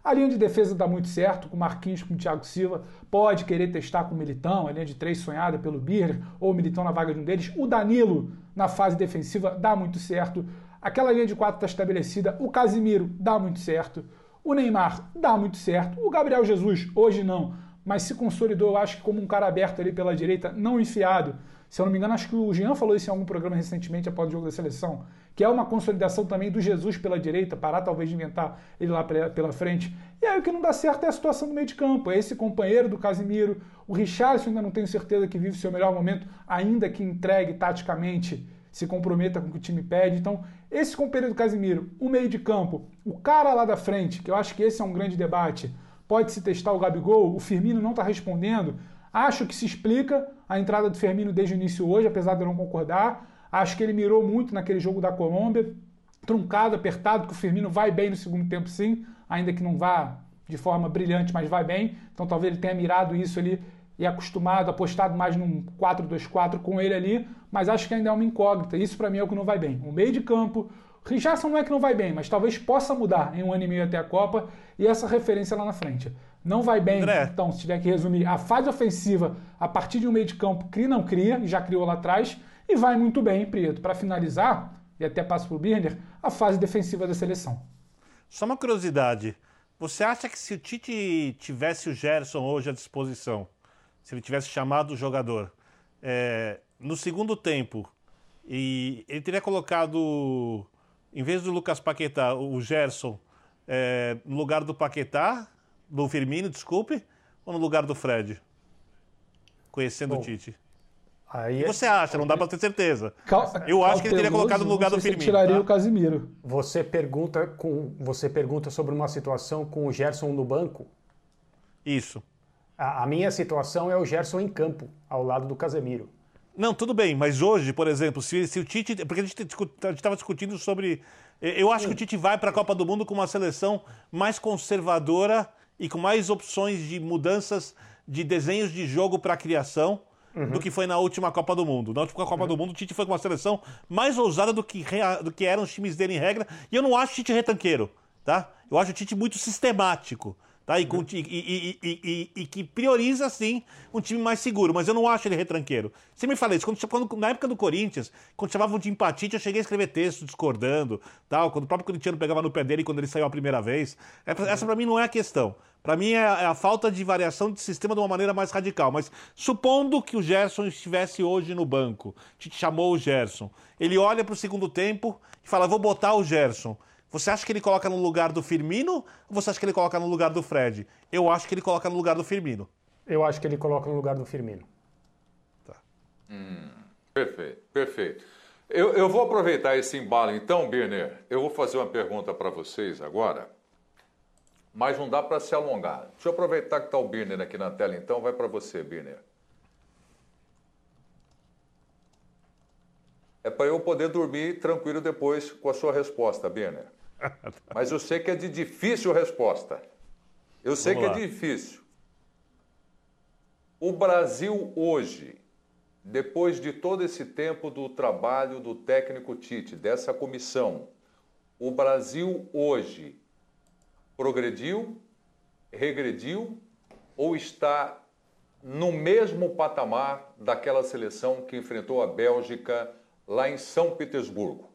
A linha de defesa dá muito certo, com Marquinhos, com Thiago Silva. Pode querer testar com o Militão, a linha de três sonhada pelo Birner, ou o Militão na vaga de um deles. O Danilo, na fase defensiva, dá muito certo. Aquela linha de quatro está estabelecida. O Casimiro dá muito certo. O Neymar dá muito certo. O Gabriel Jesus, hoje não, mas se consolidou, eu acho que como um cara aberto ali pela direita, não enfiado. Se eu não me engano, acho que o Jean falou isso em algum programa recentemente após o jogo da seleção que é uma consolidação também do Jesus pela direita, parar talvez de inventar ele lá pela frente. E aí o que não dá certo é a situação do meio de campo, é esse companheiro do Casimiro, o Richardson ainda não tenho certeza que vive seu melhor momento, ainda que entregue taticamente, se comprometa com o que o time pede. Então, esse companheiro do Casimiro, o meio de campo, o cara lá da frente, que eu acho que esse é um grande debate, pode se testar o Gabigol, o Firmino não está respondendo. Acho que se explica a entrada do Firmino desde o início hoje, apesar de eu não concordar. Acho que ele mirou muito naquele jogo da Colômbia, truncado, apertado, que o Firmino vai bem no segundo tempo sim, ainda que não vá de forma brilhante, mas vai bem. Então talvez ele tenha mirado isso ali e acostumado, apostado mais num 4-2-4 com ele ali, mas acho que ainda é uma incógnita. Isso para mim é o que não vai bem. O meio de campo, Richardson não é que não vai bem, mas talvez possa mudar em um ano e meio até a Copa e essa referência lá na frente. Não vai bem, André. então, se tiver que resumir, a fase ofensiva a partir de um meio de campo cria não cria, e já criou lá atrás, e vai muito bem, Prieto. Para finalizar, e até passo para o Birner, a fase defensiva da seleção. Só uma curiosidade. Você acha que se o Tite tivesse o Gerson hoje à disposição, se ele tivesse chamado o jogador, é, no segundo tempo, e ele teria colocado, em vez do Lucas Paquetá, o Gerson é, no lugar do Paquetá, do Firmino, desculpe, ou no lugar do Fred? Conhecendo Bom, o Tite. Aí, você acha? Não dá para ter certeza. Cal... Eu acho que ele teria colocado no lugar do Firmino. tiraria tá? o Casimiro. Você pergunta com você pergunta sobre uma situação com o Gerson no banco? Isso. A, a minha situação é o Gerson em campo, ao lado do Casemiro. Não, tudo bem, mas hoje, por exemplo, se, se o Tite. Porque a gente estava discutindo sobre. Eu acho Sim. que o Tite vai para a Copa do Mundo com uma seleção mais conservadora e com mais opções de mudanças de desenhos de jogo para criação uhum. do que foi na última Copa do Mundo. Na última Copa uhum. do Mundo, o Tite foi com uma seleção mais ousada do que, do que eram os times dele em regra. E eu não acho o Tite retanqueiro, tá? Eu acho o Tite muito sistemático. Tá? E, uhum. e, e, e, que prioriza, sim, um time mais seguro. Mas eu não acho ele retranqueiro. Você me fala isso. Quando, quando, na época do Corinthians, quando chamavam de empatite, eu cheguei a escrever texto discordando. Tal, quando o próprio corintiano pegava no pé dele quando ele saiu a primeira vez. Essa, essa para mim não é a questão. Para mim é, é a falta de variação de sistema de uma maneira mais radical. Mas supondo que o Gerson estivesse hoje no banco, te chamou o Gerson, ele olha para o segundo tempo e fala: vou botar o Gerson. Você acha que ele coloca no lugar do Firmino ou você acha que ele coloca no lugar do Fred? Eu acho que ele coloca no lugar do Firmino. Eu acho que ele coloca no lugar do Firmino. Tá. Hum, perfeito, perfeito. Eu, eu vou aproveitar esse embalo então, Birner. Eu vou fazer uma pergunta para vocês agora mas não dá para se alongar. Deixa eu aproveitar que está o Birner aqui na tela, então, vai para você, Birner. É para eu poder dormir tranquilo depois com a sua resposta, Birner. *laughs* Mas eu sei que é de difícil resposta. Eu sei Vamos que é lá. é difícil. O Brasil hoje, depois de todo esse tempo do trabalho do técnico Tite, dessa comissão, o Brasil hoje progrediu, regrediu ou está no mesmo patamar daquela seleção que enfrentou a Bélgica lá em São Petersburgo?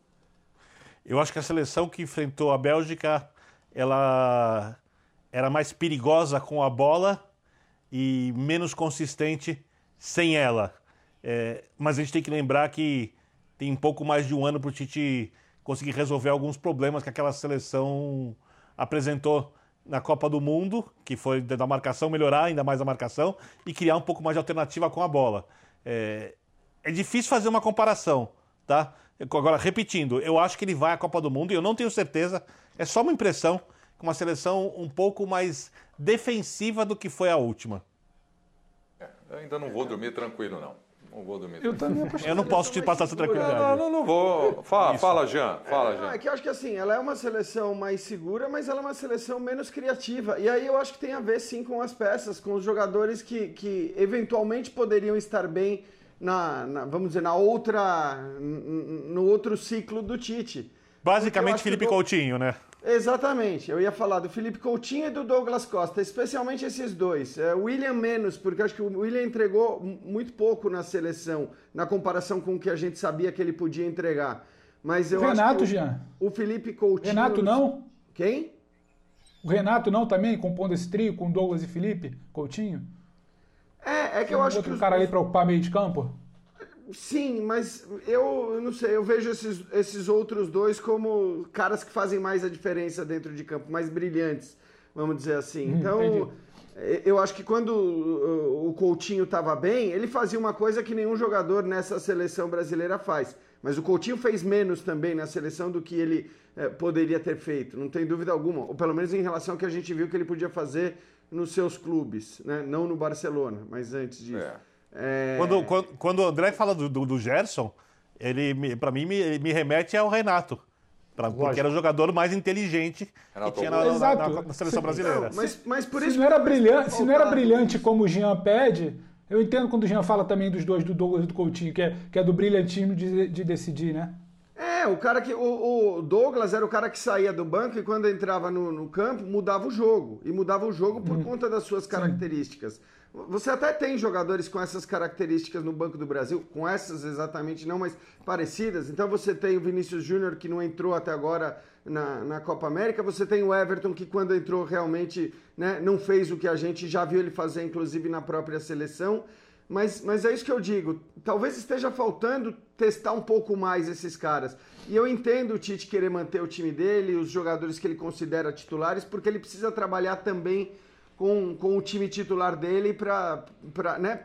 Eu acho que a seleção que enfrentou a Bélgica, ela era mais perigosa com a bola e menos consistente sem ela. É, mas a gente tem que lembrar que tem pouco mais de um ano para o Tite conseguir resolver alguns problemas que aquela seleção apresentou na Copa do Mundo, que foi da marcação melhorar ainda mais a marcação e criar um pouco mais de alternativa com a bola. É, é difícil fazer uma comparação, tá? Agora, repetindo, eu acho que ele vai à Copa do Mundo e eu não tenho certeza, é só uma impressão, com uma seleção um pouco mais defensiva do que foi a última. É, eu ainda não vou dormir tranquilo, não. Não vou dormir. Eu também *laughs* Eu não posso te passar essa tranquilidade. Não, não, não vou. Fala, fala Jean. Fala, Jean. É, é que eu acho que assim, ela é uma seleção mais segura, mas ela é uma seleção menos criativa. E aí eu acho que tem a ver sim com as peças, com os jogadores que, que eventualmente poderiam estar bem na, na vamos dizer, na outra. no outro ciclo do Tite. Basicamente Felipe Coutinho, né? Exatamente. Eu ia falar do Felipe Coutinho e do Douglas Costa, especialmente esses dois. É, William menos, porque acho que o William entregou muito pouco na seleção, na comparação com o que a gente sabia que ele podia entregar. Mas eu Renato, acho que o, Jean. o Felipe Coutinho. Renato não? Quem? O Renato não também, compondo esse trio com Douglas e Felipe Coutinho? É, é que eu acho outro que. Outro cara ali para ocupar meio de campo? Sim, mas eu não sei, eu vejo esses, esses outros dois como caras que fazem mais a diferença dentro de campo, mais brilhantes, vamos dizer assim. Hum, então, entendi. eu acho que quando o Coutinho estava bem, ele fazia uma coisa que nenhum jogador nessa seleção brasileira faz. Mas o Coutinho fez menos também na seleção do que ele eh, poderia ter feito, não tem dúvida alguma. Ou pelo menos em relação ao que a gente viu que ele podia fazer nos seus clubes, né? não no Barcelona, mas antes disso. É. É... Quando, quando, quando o André fala do, do, do Gerson, ele, para mim, me, me remete ao Renato. Pra, porque era o jogador mais inteligente Renato que tinha na, na, na, na seleção Sim. brasileira. Não, mas, mas por se isso não era que brilhante, se não era brilhante como o Jean pede, eu entendo quando o Jean fala também dos dois, do Douglas e do Coutinho, que é, que é do brilhantismo de, de decidir, né? É, o cara que. O, o Douglas era o cara que saía do banco e quando entrava no, no campo mudava o jogo. E mudava o jogo por conta das suas características. Você até tem jogadores com essas características no Banco do Brasil, com essas exatamente não, mas parecidas. Então você tem o Vinícius Júnior, que não entrou até agora na, na Copa América. Você tem o Everton, que quando entrou realmente né, não fez o que a gente já viu ele fazer, inclusive na própria seleção. Mas, mas é isso que eu digo. Talvez esteja faltando testar um pouco mais esses caras. E eu entendo o Tite querer manter o time dele, os jogadores que ele considera titulares, porque ele precisa trabalhar também com, com o time titular dele para né,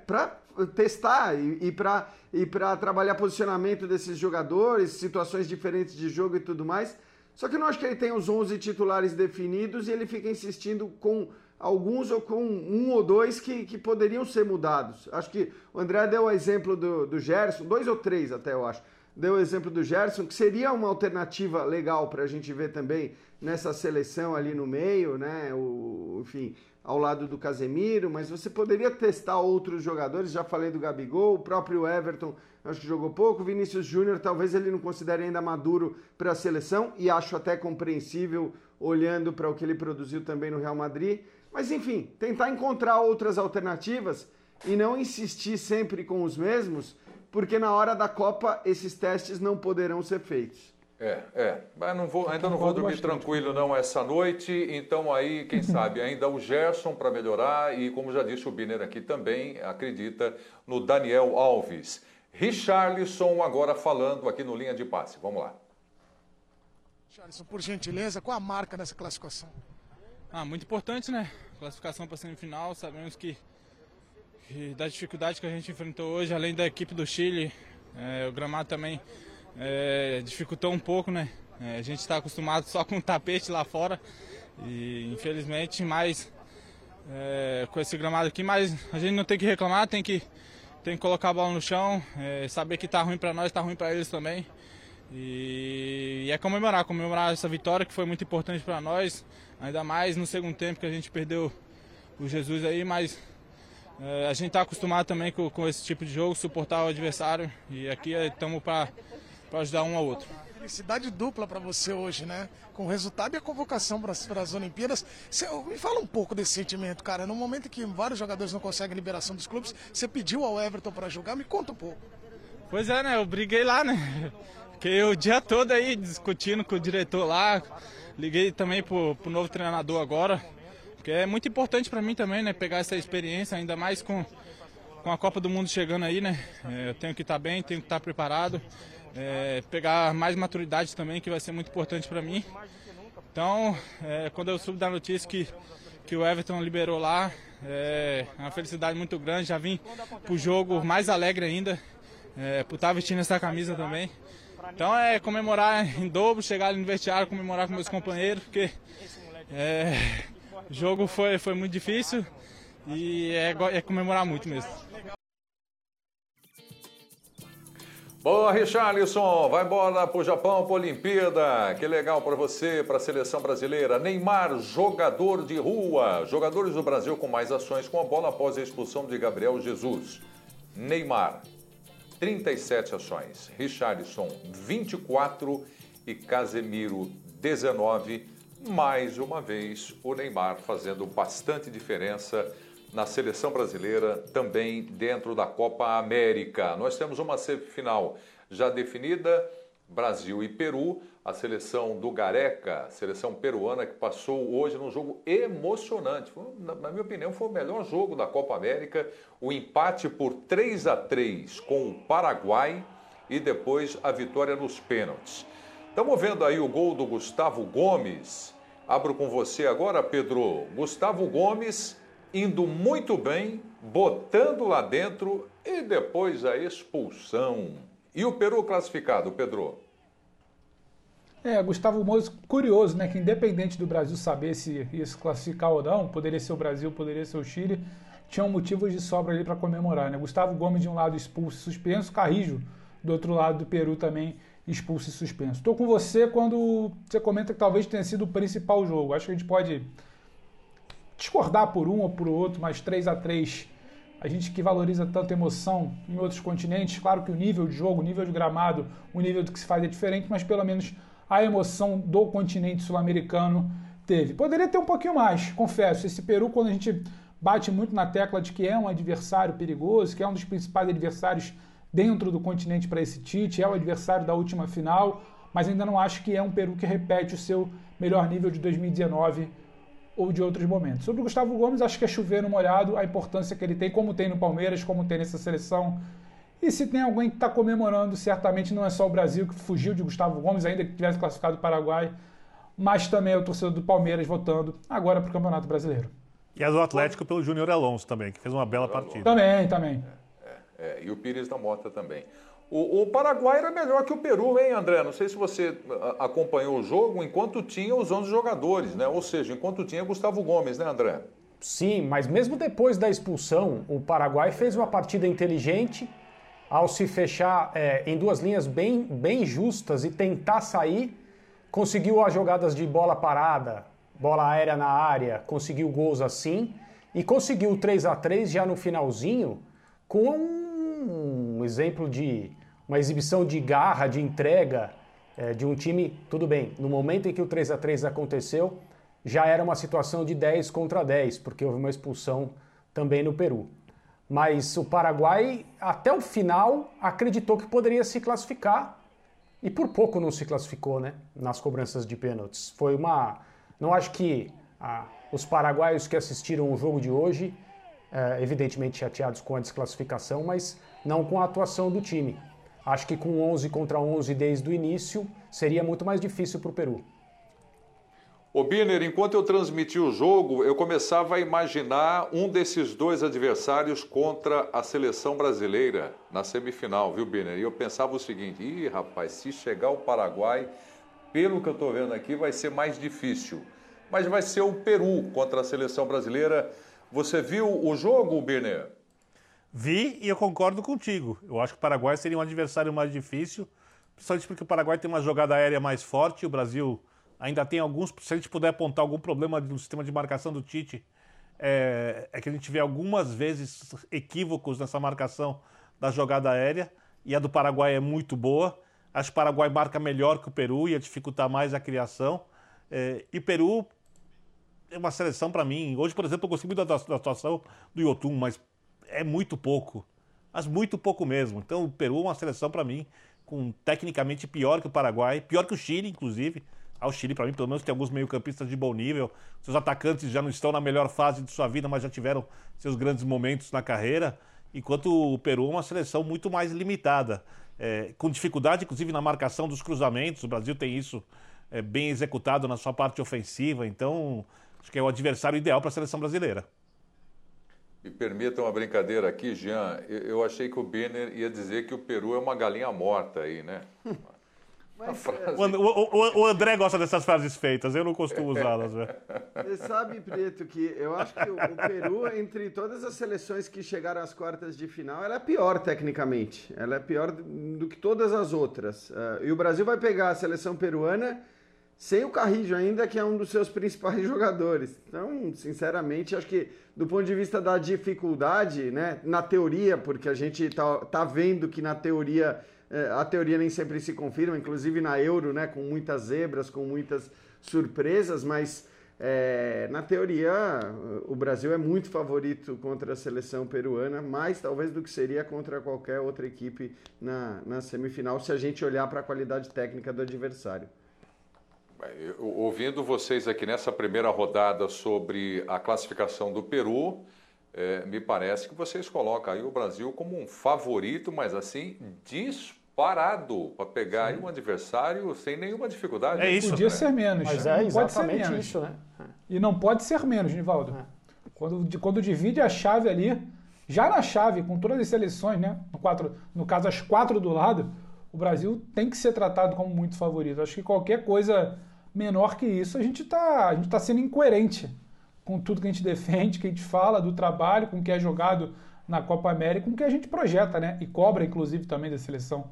testar e, e para e trabalhar posicionamento desses jogadores, situações diferentes de jogo e tudo mais. Só que eu não acho que ele tem os 11 titulares definidos e ele fica insistindo com alguns ou com um ou dois que, que poderiam ser mudados. Acho que o André deu o exemplo do, do Gerson, dois ou três até eu acho. Deu o exemplo do Gerson, que seria uma alternativa legal para a gente ver também nessa seleção ali no meio, né? O, enfim, ao lado do Casemiro, mas você poderia testar outros jogadores. Já falei do Gabigol, o próprio Everton, acho que jogou pouco. Vinícius Júnior, talvez ele não considere ainda maduro para a seleção, e acho até compreensível olhando para o que ele produziu também no Real Madrid. Mas enfim, tentar encontrar outras alternativas e não insistir sempre com os mesmos, porque na hora da Copa esses testes não poderão ser feitos. É, é. Mas não vou, ainda não vou dormir bastante. tranquilo não essa noite. Então aí, quem *laughs* sabe, ainda o Gerson para melhorar e como já disse o Biner aqui também, acredita no Daniel Alves. Richarlison agora falando aqui no linha de passe. Vamos lá. Charles, por gentileza, qual a marca dessa classificação? Ah, muito importante, né? Classificação para semifinal. Sabemos que, que da dificuldade que a gente enfrentou hoje, além da equipe do Chile, é, o gramado também é, dificultou um pouco, né? É, a gente está acostumado só com o tapete lá fora e infelizmente mais é, com esse gramado aqui, mas a gente não tem que reclamar, tem que, tem que colocar a bola no chão, é, saber que tá ruim para nós, tá ruim para eles também. E, e é comemorar, comemorar essa vitória que foi muito importante para nós, ainda mais no segundo tempo que a gente perdeu o Jesus aí, mas é, a gente está acostumado também com, com esse tipo de jogo, suportar o adversário e aqui estamos para ajudar um ao outro. Felicidade dupla para você hoje, né? Com o resultado e a convocação para as Olimpíadas. Cê, me fala um pouco desse sentimento, cara. No momento em que vários jogadores não conseguem liberação dos clubes, você pediu ao Everton para jogar, me conta um pouco. Pois é, né? Eu briguei lá, né? Fiquei o dia todo aí discutindo com o diretor lá. Liguei também pro, pro novo treinador agora, porque porque é muito importante para mim também, né, pegar essa experiência, ainda mais com, com a Copa do Mundo chegando aí, né? É, eu tenho que estar tá bem, tenho que estar tá preparado, é, pegar mais maturidade também, que vai ser muito importante para mim. Então, é, quando eu soube da notícia que, que o Everton liberou lá, é uma felicidade muito grande. Já vim pro jogo mais alegre ainda, é, por estar vestindo essa camisa também. Então é comemorar em dobro, chegar ali no vestiário, comemorar com meus companheiros, porque é, o jogo foi, foi muito difícil e é, é comemorar muito mesmo. Boa, Richarlison, vai embora para o Japão, para a Olimpíada. Que legal para você, para a seleção brasileira. Neymar, jogador de rua. Jogadores do Brasil com mais ações com a bola após a expulsão de Gabriel Jesus. Neymar, 37 ações. Richarlison, 24 e Casemiro, 19. Mais uma vez, o Neymar fazendo bastante diferença na seleção brasileira, também dentro da Copa América. Nós temos uma semifinal já definida, Brasil e Peru, a seleção do Gareca, seleção peruana que passou hoje num jogo emocionante. Na minha opinião, foi o melhor jogo da Copa América, o empate por 3 a 3 com o Paraguai e depois a vitória nos pênaltis. Estamos vendo aí o gol do Gustavo Gomes. Abro com você agora, Pedro. Gustavo Gomes indo muito bem, botando lá dentro e depois a expulsão. E o Peru classificado, Pedro? É, Gustavo Moura, curioso, né? Que independente do Brasil saber se ia se classificar ou não, poderia ser o Brasil, poderia ser o Chile, tinham motivos de sobra ali para comemorar, né? Gustavo Gomes de um lado expulso e suspenso, Carrijo do outro lado do Peru também expulso e suspenso. Estou com você quando você comenta que talvez tenha sido o principal jogo. Acho que a gente pode discordar por um ou por outro, mas 3 a 3 a gente que valoriza tanta emoção em outros continentes, claro que o nível de jogo, o nível de gramado, o nível do que se faz é diferente, mas pelo menos a emoção do continente sul-americano teve. Poderia ter um pouquinho mais, confesso. Esse Peru, quando a gente bate muito na tecla de que é um adversário perigoso, que é um dos principais adversários dentro do continente para esse Tite, é o adversário da última final, mas ainda não acho que é um Peru que repete o seu melhor nível de 2019 ou de outros momentos. Sobre o Gustavo Gomes, acho que é chover no molhado a importância que ele tem, como tem no Palmeiras, como tem nessa seleção. E se tem alguém que está comemorando, certamente não é só o Brasil que fugiu de Gustavo Gomes, ainda que tivesse classificado o Paraguai, mas também é o torcedor do Palmeiras votando agora para o Campeonato Brasileiro. E a do Atlético pelo Júnior Alonso também, que fez uma bela partida. Também, também. É, é, e o Pires da Mota também. O, o, Paraguai era melhor que o Peru, hein, André? Não sei se você acompanhou o jogo enquanto tinha os 11 jogadores, né? Ou seja, enquanto tinha Gustavo Gomes, né, André? Sim, mas mesmo depois da expulsão, o Paraguai fez uma partida inteligente ao se fechar é, em duas linhas bem, bem justas e tentar sair. Conseguiu as jogadas de bola parada, bola aérea na área, conseguiu gols assim e conseguiu o 3 a 3 já no finalzinho com um exemplo de uma exibição de garra, de entrega é, de um time, tudo bem, no momento em que o 3 a 3 aconteceu, já era uma situação de 10 contra 10, porque houve uma expulsão também no Peru. Mas o Paraguai, até o final, acreditou que poderia se classificar e por pouco não se classificou, né? Nas cobranças de pênaltis. Foi uma. Não acho que ah, os paraguaios que assistiram o jogo de hoje, é, evidentemente chateados com a desclassificação, mas não com a atuação do time. Acho que com 11 contra 11 desde o início seria muito mais difícil para o Peru. Ô Biner, enquanto eu transmiti o jogo, eu começava a imaginar um desses dois adversários contra a seleção brasileira na semifinal, viu, Biner? E eu pensava o seguinte: ih, rapaz, se chegar o Paraguai, pelo que eu estou vendo aqui, vai ser mais difícil. Mas vai ser o Peru contra a seleção brasileira. Você viu o jogo, Biner? Vi e eu concordo contigo. Eu acho que o Paraguai seria um adversário mais difícil, principalmente porque o Paraguai tem uma jogada aérea mais forte, o Brasil ainda tem alguns. Se a gente puder apontar algum problema no sistema de marcação do Tite, é, é que a gente vê algumas vezes equívocos nessa marcação da jogada aérea, e a do Paraguai é muito boa. Acho que o Paraguai marca melhor que o Peru, ia dificultar mais a criação. É, e Peru é uma seleção para mim. Hoje, por exemplo, eu gostei muito da, da atuação do Yotun, mas é muito pouco. Mas muito pouco mesmo. Então o Peru é uma seleção para mim com tecnicamente pior que o Paraguai, pior que o Chile, inclusive. ao Chile, para mim, pelo menos tem alguns meio-campistas de bom nível. Seus atacantes já não estão na melhor fase de sua vida, mas já tiveram seus grandes momentos na carreira. Enquanto o Peru é uma seleção muito mais limitada, é, com dificuldade, inclusive, na marcação dos cruzamentos. O Brasil tem isso é, bem executado na sua parte ofensiva. Então, acho que é o adversário ideal para a seleção brasileira. Me permitam uma brincadeira aqui, Jean. Eu achei que o Benner ia dizer que o Peru é uma galinha morta aí, né? Mas, o, o, o, André gosta dessas frases feitas, eu não costumo usá-las. Você sabe, Preto, que eu acho que o, o, Peru, entre todas as seleções que chegaram às quartas de final, ela é pior tecnicamente. Ela é pior do que todas as outras. Uh, e o Brasil vai pegar a seleção peruana sem o Carrijo ainda, que é um dos seus principais *laughs* jogadores. Então, sinceramente, acho que do ponto de vista da dificuldade, né, na teoria, porque a gente tá, tá vendo que na teoria é, a teoria nem sempre se confirma, inclusive na Euro, né, com muitas zebras, com muitas surpresas, mas é, na teoria o Brasil é muito favorito contra a seleção peruana, mais talvez do que seria contra qualquer outra equipe na, na semifinal, se a gente olhar para a qualidade técnica do adversário. Ouvindo vocês aqui nessa primeira rodada sobre a classificação do Peru, é, me parece que vocês colocam aí o Brasil como um favorito, mas assim, disparado parado para pegar um adversário sem nenhuma dificuldade. É isso. Podia né? ser menos. Mas é exatamente isso, né? E não pode ser menos, Nivaldo. É. Quando, quando divide a chave ali, já na chave, com todas as seleções, né? No, quatro, no caso, as quatro do lado, o Brasil tem que ser tratado como muito favorito. Acho que qualquer coisa menor que isso, a gente está tá sendo incoerente com tudo que a gente defende, que a gente fala do trabalho, com o que é jogado na Copa América, com o que a gente projeta, né? E cobra, inclusive, também da seleção.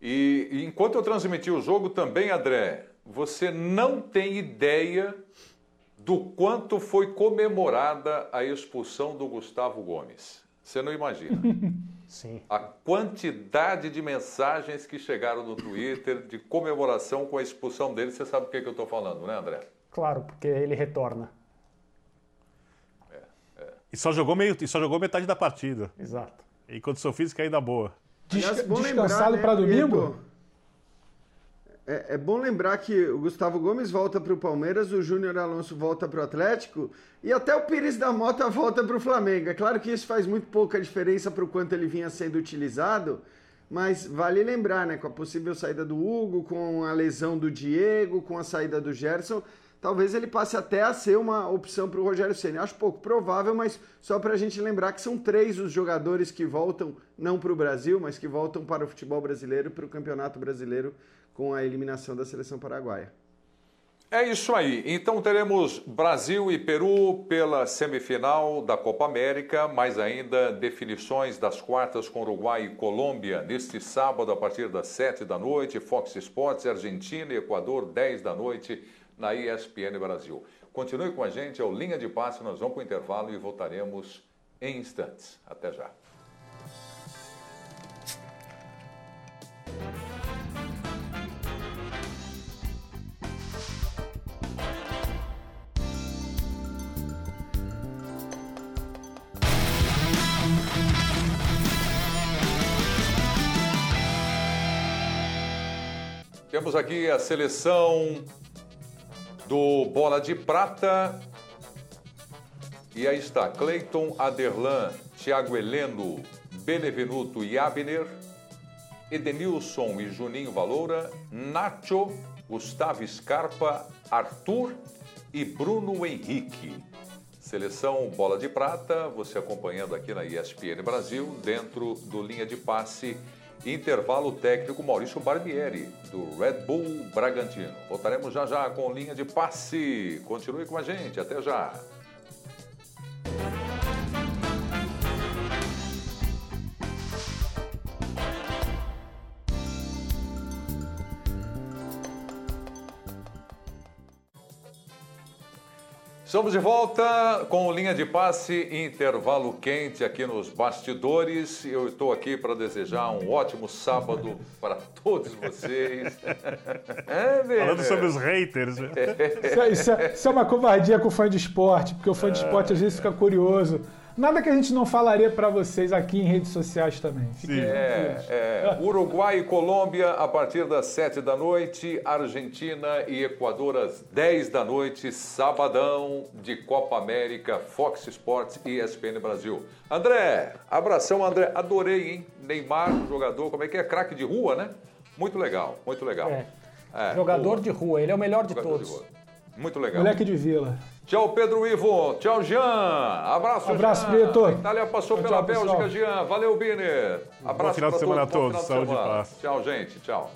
E, e enquanto eu transmiti o jogo também, André, você não tem ideia do quanto foi comemorada a expulsão do Gustavo Gomes. Você não imagina. *laughs* Sim. A quantidade de mensagens que chegaram no Twitter de comemoração com a expulsão dele, você sabe o que, que eu estou falando, né, André? Claro, porque ele retorna. É, é. E só jogou meio, e só jogou metade da partida. Exato. E condição física ainda boa. Aliás, descansado né, para domingo? É, é, bom lembrar que o Gustavo Gomes volta para o Palmeiras, o Júnior Alonso volta para o Atlético e até o Pires da Mota volta para o Flamengo. É claro que isso faz muito pouca diferença para o quanto ele vinha sendo utilizado, mas vale lembrar, né, com a possível saída do Hugo, com a lesão do Diego, com a saída do Gerson, talvez ele passe até a ser uma opção para o Rogério Ceni. Acho pouco provável, mas só para a gente lembrar que são três os jogadores que voltam, não para o Brasil, mas que voltam para o futebol brasileiro, para o Campeonato Brasileiro, com a eliminação da seleção paraguaia. É isso aí. Então teremos Brasil e Peru pela semifinal da Copa América, mais ainda definições das quartas com Uruguai e Colômbia neste sábado a partir das sete da noite, Fox Sports, Argentina e Equador, dez da noite na ESPN Brasil. Continue com a gente, é o Linha de Passe, nós vamos para o intervalo e voltaremos em instantes. Até já. Aqui a seleção do Bola de Prata. E aí está, Cleiton Aderlan, Thiago Heleno, Benevenuto e Abner, Edenilson e Juninho Valoura, Nacho, Gustavo Scarpa, Arthur e Bruno Henrique. Seleção Bola de Prata, você acompanhando aqui na ESPN Brasil, dentro do Linha de Passe Intervalo técnico Maurício Barbieri, do Red Bull Bragantino. Voltaremos já já com linha de passe. Continue com a gente, até já. Estamos de volta com linha de passe, intervalo quente aqui nos bastidores. Eu estou aqui para desejar um ótimo sábado para todos vocês. É, Falando sobre os haters. Isso é, isso, é, isso é, uma covardia com o fã de esporte, porque o fã de esporte às vezes fica curioso Nada que a gente não falaria para vocês aqui em redes sociais também. Fiquem é, é, Uruguai e Colômbia a partir das 7 da noite, Argentina e Equador às 10 da noite, sabadão de Copa América, Fox Sports e ESPN Brasil. André, abração, André. Adorei, hein? Neymar, jogador, como é que é? Craque de rua, né? Muito legal, muito legal. É. É, jogador de rua, ele é o melhor de todos. De muito legal. Moleque de vila. Tchau, Pedro Ivo. Tchau, Jean. Abraço, Abraço, Jean. Vitor. A Itália passou tchau, pela tchau, Bélgica, pessoal. Jean. Valeu, Biner. Abraço Bom final de semana a todos. Saúde e paz. Tchau, gente. Tchau.